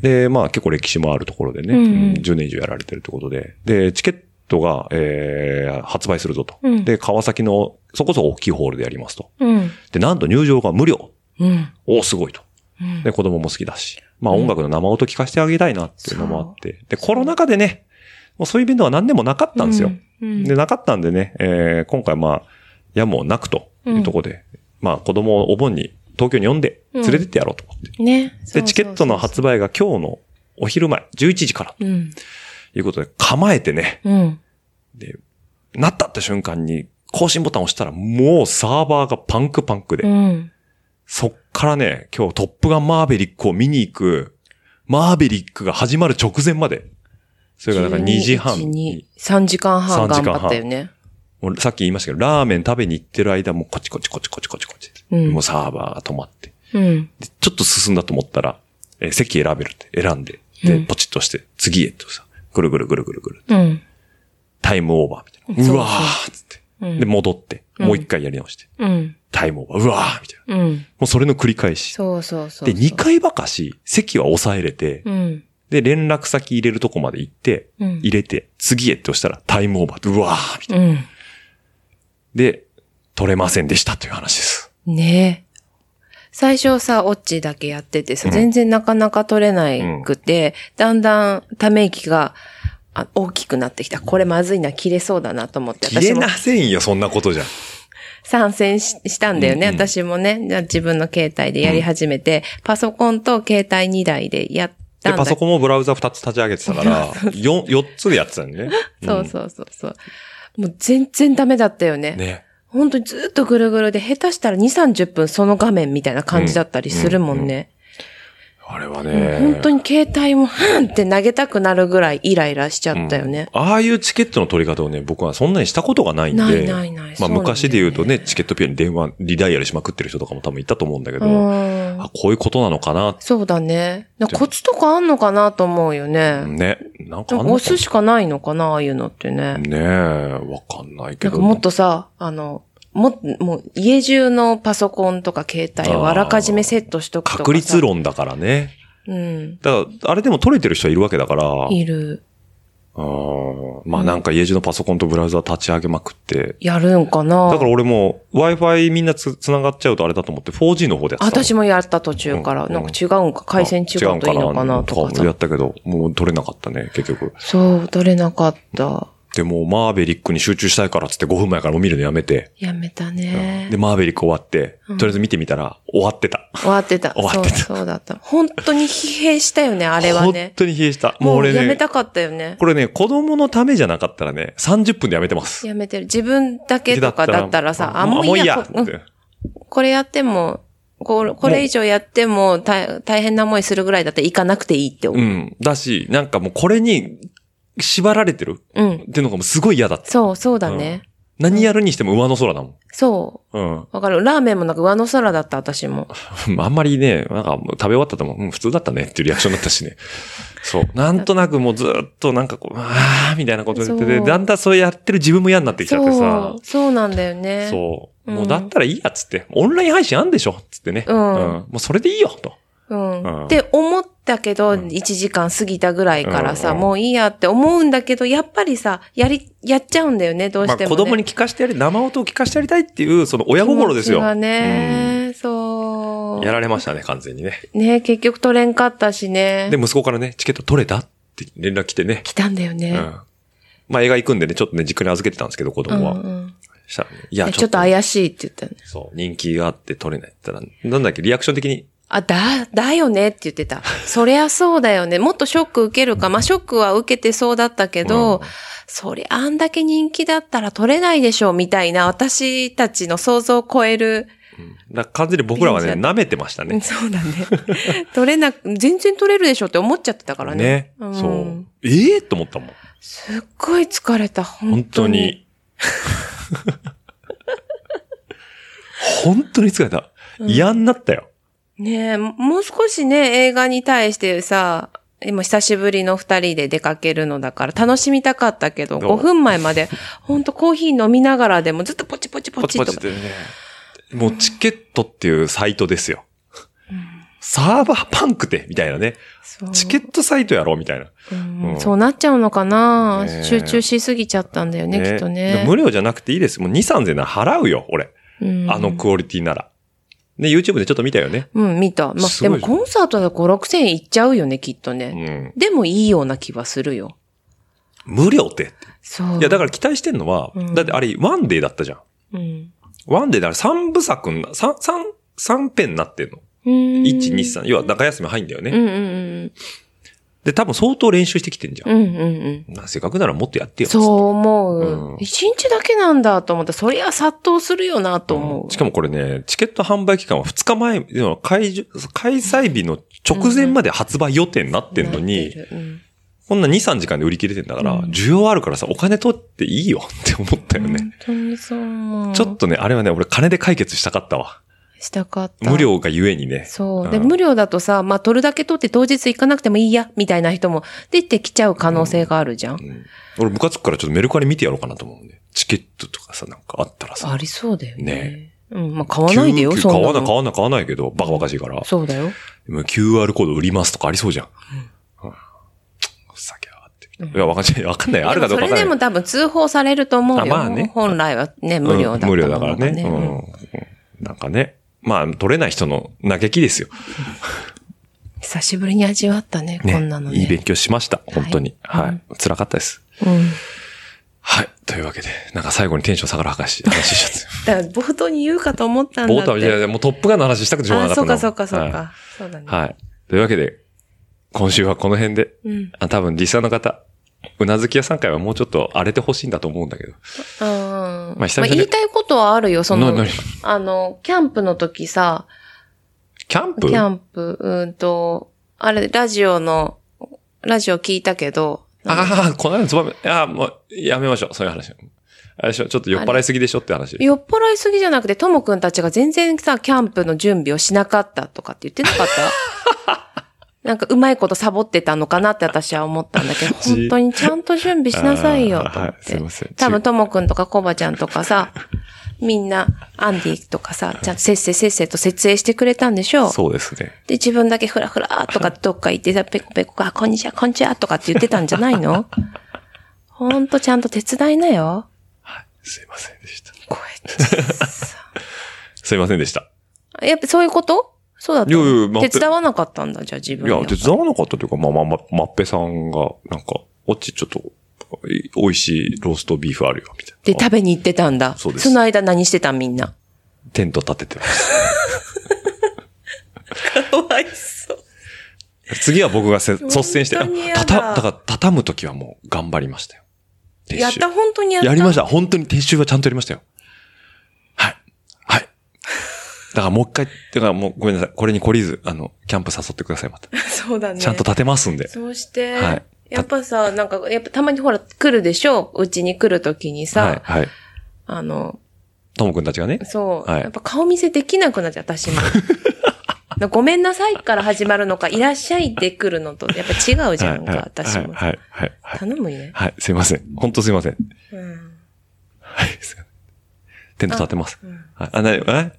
で、まあ結構歴史もあるところでね、うんうんうん10年以上やられてるってことで、で、チケットが、えー、発売するぞと。うんで、川崎のそこそこ大きいホールでやりますと。うん。で、なんと入場が無料。うん。おーすごいと。うん。で、子供も好きだし。まあ音楽の生音聞かせてあげたいなっていうのもあって。で、コロナ禍でね、もうそういうイベントが何でもなかったんですよ。うん。で、なかったんでね、えー今回まあ、やむをなくというところで、まあ子供をお盆に東京に呼んで連れてってやろうと思って。ね。で、チケットの発売が今日のお昼前、11時からとうん。いうことで、構えてね、うん。で、なったって瞬間に更新ボタンを押したらもうサーバーがパンクパンクで、うん。そっからね、今日トップガンマーベリックを見に行く、マーベリックが始まる直前まで、それがだから2時半に、3時間半3時間半頑張ったよね。もうさっき言いましたけど、ラーメン食べに行ってる間もコチコチコチコチコチコチ。うんもうサーバーが止まって。うん。でちょっと進んだと思ったら、えー席選べるって選んで、で、うんポチッとして、次へってさ、ぐるぐるぐるぐるぐる。うん。タイムオーバーみたいな。そうわーっつって。うんで、戻って、うんもう一回やり直して。うん。タイムオーバー。うわーみたいな。うん。もうそれの繰り返し。そうそうそう。で、2回ばかし、席は抑えれて、うん。で、連絡先入れるとこまで行って、うん入れて、次へって押したらタイムオーバー。うわーみたいな。うん。で、取れませんでしたという話です。ねえ。最初さ、オッチだけやっててさ、うん全然なかなか取れなくて、だんだんため息があ大きくなってきた。これまずいな、切れそうだなと思って。消えなせんよ、そんなことじゃ。参戦ししたんだよね、うんうん私もね。じゃあ自分の携帯でやり始めて、パソコンと携帯2台でやったで、パソコンもブラウザ2つ立ち上げてたから、4、4つでやってたんね。そうそうそうそう。もう全然ダメだったよね。うん。ね。本当にずっとぐるぐるで、下手したら2、30分その画面みたいな感じだったりするもんね。あれはね。本当に携帯も、ふんって投げたくなるぐらいイライラしちゃったよね。ああいうチケットの取り方をね、僕はそんなにしたことがないんで。ないないないまあね昔で言うとね、チケットピアに電話、リダイヤルしまくってる人とかも多分いたと思うんだけど、うんうんあ、こういうことなのかな。そうだね。コツとかあんのかなと思うよね。ね。なんか押すしかないのかなああいうのってね。ねえ、わかんないけど。なんかもっとさ、あの、も、もう家中のパソコンとか携帯をあらかじめセットしとくとかさ。確率論だからね。うん。だから、あれでも取れてる人はいるわけだから。いる。うんまあなんか家中のパソコンとブラウザ立ち上げまくって。やるんかなだから俺も Wi-Fi みんなつ繋がっちゃうとあれだと思って 4G の方でやってたの。私もやった途中から、うんなんか違うんか、回線違うといいのかなとかさや。ったけど、もう取れなかったね、結局。そう、取れなかった。で、もうマーベリックに集中したいからっつって5分前からもう見るのやめて。やめたね。で、マーベリック終わって、とりあえず見てみたら終わってた。終わってた。終わってたそう、そうだった。本当に疲弊したよね、あれは本ね。当に冷えした。もう俺ね、やめたかったよね。これね、子供のためじゃなかったらね、30分でやめてます。やめてる。自分だけとかだったらさ、あ、もういいや。こうんこれやっても、これこれ以上やっても大大変な思いするぐらいだったら行かなくていいって思う。うん。だし、なんかもうこれに縛られてるうん。っていうのがもうすごい嫌だった。そう、そうだね。何やるにしても上の空だもそん。うん。う。わかる。ラーメンもなんか上の空だった、私も。あんまりね、なんか食べ終わったとも、うん、普通だったねっていうリアクションだったしね。そう。なんとなくもうずっとなんかこう、あーみたいなこと言ってて、だんだんそれやってる自分も嫌になってきちゃってそさう。。そうなんだよね。そう。うんもうだったらいいやっつって。オンライン配信あんでしょっつってね。うんもうそれでいいよと。うん。うんって思ったけど、1時間過ぎたぐらいからさ、もういいやって思うんだけど、やっぱりさ、やり、やっちゃうんだよね、どうまあしても、ね。子供に聞かしてやり、生音を聞かしてやりたいっていう、その親心ですよ。気持ちがね、そうう。んやられましたね、完全にね。ね結局取れんかったしね。で、息子からね、チケット取れたって連絡来てね。来たんだよね。うん。まあ映画行くんでね、ちょっとね、実家に預けてたんですけど、子供は。うんうんしたらね、いや、ちょっと怪しいって言ったね。そう、人気があって取れないって言ったら、なんだっけ、リアクション的に、あ、だ、だよね？って言ってた。そりゃそうだよね。もっとショック受けるか。まあ、ショックは受けてそうだったけど、うんそりゃあんだけ人気だったら取れないでしょう、みたいな、私たちの想像を超える。だ完全に僕らはね、舐めてましたね。そうだね。取れなく、全然取れるでしょって思っちゃってたからね。ね。んそう。ええと思ったもん。すっごい疲れた、本本当に。当に。本当に疲れた。嫌になったよ。ねえ、もう少しね、映画に対してさ、今久しぶりの二人で出かけるのだから楽しみたかったけど、どう？5分前まで、ほんとコーヒー飲みながらでもずっとポチポチポポチチとか。ポチってね。もうチケットっていうサイトですよ。サーバーパンクって、みたいなね。チケットサイトやろ、みたいな。うんうんそうなっちゃうのかな、ねえ集中しすぎちゃったんだよね、きっとね。無料じゃなくていいです。もう2、3千円なら払うよ、俺。うんあのクオリティなら。ね、YouTube でちょっと見たよね。うん、見た。まあ、でもコンサートで5、6千円いっちゃうよね、きっとうね。ん。でもいいような気はするよ。無料って。そう。いや、だから期待してんのは、うんだってあれ、ワンデーだったじゃん。うん。ワンデーであれ3部作な、3、三三編になってんの。うん。1、2、3。要は中休み入んだよね。うんうんうん。で、多分相当練習してきてんじゃん。うんうんうん。なせっかくならもっとやってよ。そう思うんう。一、日だけなんだと思ったら、そりゃ殺到するよなと思う。しかもこれね、チケット販売期間は2日前の開場開催日の直前まで発売予定になってんのにこんな2、3時間で売り切れてんだから、うん需要あるからさ、お金取っていいよって思ったよね。本当にそう思う。ちょっとね、あれはね、俺金で解決したかったわ。したかった。無。料がゆえにね。そう。で、うん無料だとさ、まあ、取るだけ取って当日行かなくてもいいや、みたいな人も出てきちゃう可能性があるじゃん。うん俺ムカつくからちょっとメルカリ見てやろうかなと思うんで。チケットとかさ、なんかあったらさ。ありそうだよね。ねうん。まあ、買わないでよ、そ買わない、買わない、買わないけど、バカバカしいから。そうだよ。QR コード売りますとかありそうじゃん。うん。ふざけやがって。いや、わかんない。わかんない。あるかどうか。それでも多分通報されると思うよ。あまあね本来はね、無料だったうん無料だからね。うんうん。なんかね。まあ、取れない人の嘆きですよ。久しぶりに味わったね、ね。こんなのね。いい勉強しました。本当に。はいはい。辛かったです。うん。はい。というわけで、なんか最後にテンション下がる話、話しちゃって。だから冒頭に言うかと思ったんだ。冒頭、いやいや、もうトップガンの話したくてしょうがなあ、かったのそうかそうかそうか。はそうだね。い。はい。というわけで、今週はこの辺で、うん。あ多分リスナーの方、うなずき屋さん会はもうちょっと荒れてほしいんだと思うんだけど。うん。まあ久々に言いたいことはあるよ、その。あの、キャンプの時さ、キャンプ？キャンプ、うんと、あれ、ラジオの、ラジオ聞いたけど、ああ、この間のつばめ、ああ、もう、やめましょう、そういう話。あれでしょ？ちょっと酔っ払いすぎでしょ？って話。酔っ払いすぎじゃなくて、ともくんたちが全然さ、キャンプの準備をしなかったとかって言ってなかった？なんかうまいことサボってたのかなって私は思ったんだけど、じ本当にちゃんと準備しなさいよ、と思っあーはいすいてません。多分ともくんとかコバちゃんとかさ、みんな、アンディとかさ、ちゃんとせっせせっせと設営してくれたんでしょ？う。そうですね。で、自分だけフラフラとかどっか行ってさ、ペコペコ、あ、こんにちは、こんにちはとかって言ってたんじゃないの？ほんとちゃんと手伝いなよ。すいませんでした。こうやってさ。すいませんでした。やっぱそういうこと？そうだったいやいやまあ手伝わなかったんだ、じゃあ自分いや、手伝わなかったというか、まあまあまあ、まっぺさんが、なんか、おっちちょっと、い美味しいローストビーフあるよ、みたいな。で、食べに行ってたんだ。そうですその間何してたんみんな？テント立ててます。かわいそう。次は僕がせ率先して、あ本当にやだたた、だから畳むときはもう頑張りましたよ。撤収やった、本当にやった。やりました。本当に撤収はちゃんとやりましたよ。はい。はい。だからもう一回、だからもうごめんなさい。これに懲りず、あの、キャンプ誘ってください、また。そうだね。ちゃんと立てますんで。そうして、はいやっぱさ、なんか、やっぱたまにほら、来るでしょ？うちに来るときにさ、はい、はい。あの、ともくんたちがね。そう、はいやっぱ顔見せできなくなっちゃう、私も。ごめんなさいから始まるのか、いらっしゃいで来るのと、やっぱ違うじゃんか、はい、私も。はい、はい、はい。はい頼むよね。はい、すいません。本当すいません。うん。はい、すいません。テント立てます。うんはい、あ、なに、え？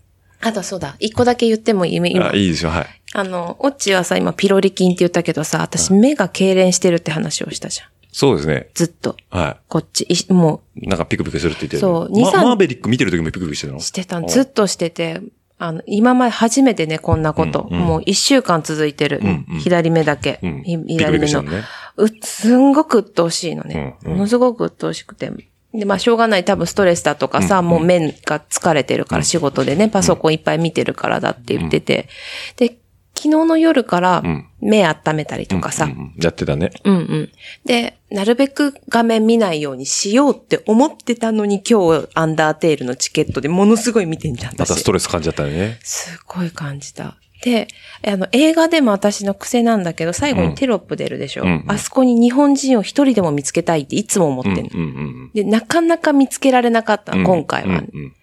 あとそうだ、一個だけ言ってもいい？今あ、いいですよ、はい。あの、オッチはさ、今ピロリ菌って言ったけどさ、私目が痙攣してるって話をしたじゃん。そうですね。ずっと。はこっち、いもい。なんかピクピクするって言ってる。そう二三まマーベリック見てる時もピクピクしてるの？う、してたずっとしてて、あの、今まで初めてね、こんなこと。うんうんもう一週間続いてる。うんうん左目だけ。うん。左目のクしたの。ね。う、すんごく鬱陶しいのね。うんうんものすごく鬱陶しくて。で、まあ、しょうがない。多分ストレスだとかさ、うんもう目が疲れてるから、仕事でね、パソコンいっぱい見てるからだって言ってて。で、昨日の夜からうん目温めたりとかさ、うんうんやってたね。うんうん。で、なるべく画面見ないようにしようって思ってたのに今日アンダーテールのチケットでものすごい見てんじゃん。また私ストレス感じちゃったよね。すごい感じた。で、あの、映画でも私の癖なんだけど、最後にテロップ出るでしょ？うんうんあそこに日本人を一人でも見つけたいっていつも思ってんの。うんうんうんで、なかなか見つけられなかった。今回は、うんうん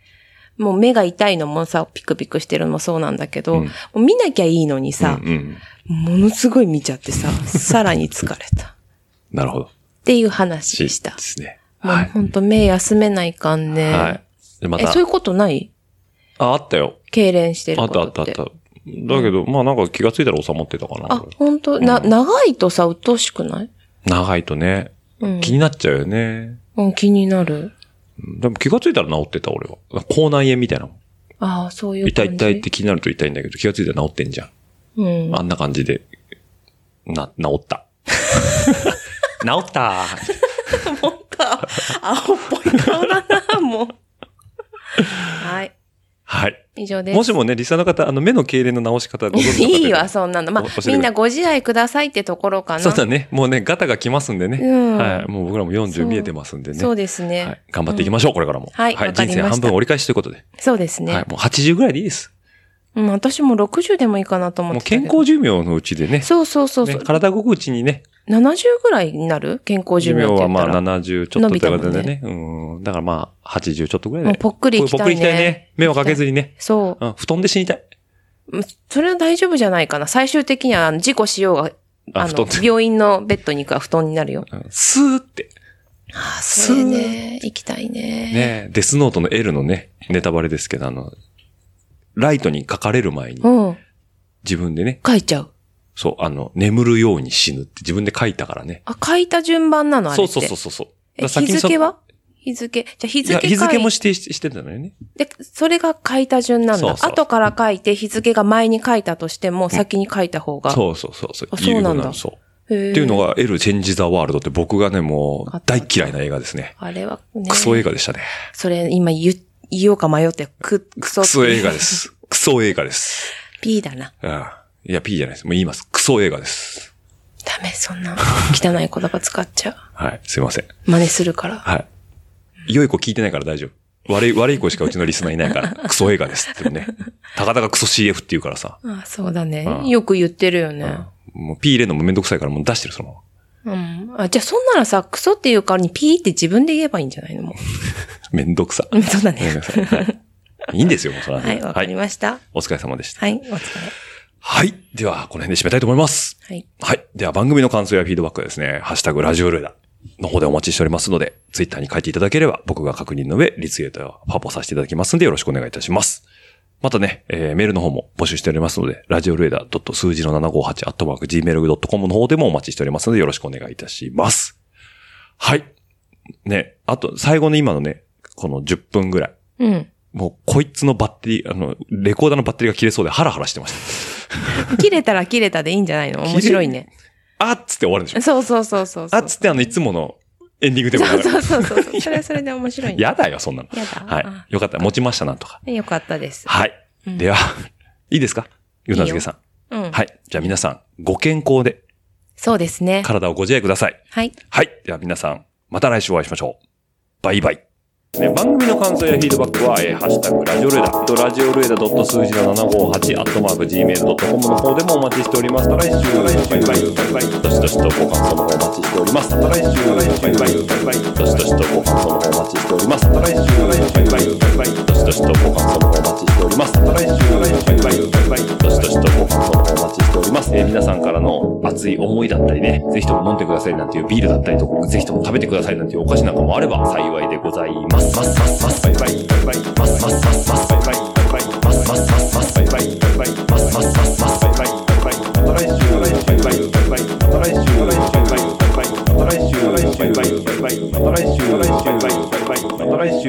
もう目が痛いのもさ、ピクピクしてるのもそうなんだけど、うん見なきゃいいのにさ、うんうんものすごい見ちゃってさ、さらに疲れた。っ なるほど。ていう話でしたで。すね。もうはい。ほんと目休めないかんね。はい。で、まえ、たそうい、うことない？あ、あったよ。痙攣してるあことって。ったあったあった。だけど、まあなんか気がついたら収まってたかな。あ、本当？な、長いとさ、鬱陶しくない？長いとね、うん。気になっちゃうよね。うん、気になる。うんでも気がついたら治ってた、俺は。口内炎みたいな。ああ、そういう痛感じ。い痛いって気になると痛いんだけど、気がついたら治ってんじゃん。うん。あんな感じで、な、治った。治った思った。青っぽい顔だな、もう。はい。はい。以上です。もしもね、リサの方、あの、目の痙攣の治し方ご存知いいわ、そんなの。まあ、みんなご自愛くださいってところかな。そうだね。もうね、ガタが来ますんでね。うんはい。もう僕らもそ40う見えてますんでね。そうですね。はい。頑張っていきましょう、これからも。はいわかりました人生半分折り返しということで。そうですね。はい。もう80ぐらいでいいです。うん、私も60でもいいかなと思って。健康寿命のうちでね。そうそうそうそう、ね体動くうちにね。70ぐらいになる？健康寿寿命はまあ命って言ったら。70ちょっとってことで伸びね。うん。だからまあ、80ちょっとぐらいで。もうぽっくり行きたいねぽっくり行きたいね。目をかけずにね。そう。うん。布団で死にたい。うんそれは大丈夫じゃないかな。最終的には事故しようが、あの病院のベッドに行くは布団になるよ。うんスーって。ああ、それね、行きたいね。ねデスノートの L のね、ネタバレですけど、あの、ライトに書かれる前にうん。自分でね、書いちゃう。そう、あの、眠るように死ぬって自分で書いたからね。あ、書いた順番なのあれって。そうそうそうそうそう。えだから先にそ日付は？日付。じゃあ日いや、付日付も指定ししてたのよね。で、それが書いた順なんだ。そうそう後から書いて日付が前に書いたとしても、先に書いた方が。そうそうそうそう。あそうなんだそう。へーっていうのが L チェンジザワールドって僕がね、もうあった大嫌いな映画ですね。あれはね。クソ映画でしたね。それ今言言おうか迷って、く、クソってクソ映画で。す。クソ映画です。P だな。うん。いや、P じゃないです。もう言います。クソ映画です。ダメ、そんな汚い言葉使っちゃう。はい。すいません。真似するから。はい。良い子聞いてないから大丈夫。悪い、悪い子しかうちのリスナーいないから、クソ映画ですってね。たかだかクソ CF って言うからさ。あそうだねう。んよく言ってるよね。もう P 入れるのもめんどくさいからもう出してるそのまま。うん。あ、じゃあそんならさ、クソっていう代わりにピーって自分で言えばいいんじゃないの？も めんどくさ。う。そうだね。ごめんなさい。はい。いいんですよ、もうそれはねはい、わかりました。お疲れ様でした。はい、お疲れ。はい。では、この辺で締めたいと思います。はい。はい。では、番組の感想やフィードバックはですね、ハッシュタグラジオルエダの方でお待ちしておりますので、ツイッターに書いていただければ、僕が確認の上、リツイートやファポさせていただきますので、よろしくお願いいたします。またね、えーメールの方も募集しておりますので、ラジオルエダ数字の758、アットマーク gmail.com の方でもお待ちしておりますので、よろしくお願いいたします。はい。ね、あと、最後の今のね、この10分ぐらい。うん。もう、こいつのバッテリー、あの、レコーダーのバッテリーが切れそうでハラハラしてました。切れたら切れたでいいんじゃないの？面白いね。あっつって終わるんでしょそうそうそうそうそう。あっつってあの、いつものエンディングテーマそうそうそうそうそう。それはそれで面白いね。やだよ、そんなの。やだはいあ。よかった。持ちました、なんとか。よかったです。はい。うんでは、いいですか？ゆなずけさん。うん。はい。じゃあ皆さん、ご健康でそうですね。体をご自愛ください。はい。はい。では皆さん、また来週お会いしましょう。バイバイ。ね、番組の感想やフィードバックは、えーハッシュタグ、ラジオルエダ、ラジオルエダ数字の758、アットマーク、gmail.com の方でもお待ちしております。また来週、バイバイ、バイバイ、どしどしとご感想の方お待ちしております。また来週、バイバイ、バイバイ、どしどしとご感想の方お待ちしております。また来週、バイバイ、バイバイ、どしどしとご感想の方お待ちしております。また来週、バイバイ、バイバイ、どしどしとご感想の方お待ちしております。えー皆さんからの熱い思いだったりね、ぜひとも飲んでくださいなんていうビールだったりとか、ぜひとも食べてくださいなんていうお菓子なんかもあれば幸いでございます。ますますますバイバイバイバイますますますますバイバイバイバイますますますますバイバイバイバイますますますますバイバイバイバイまた来週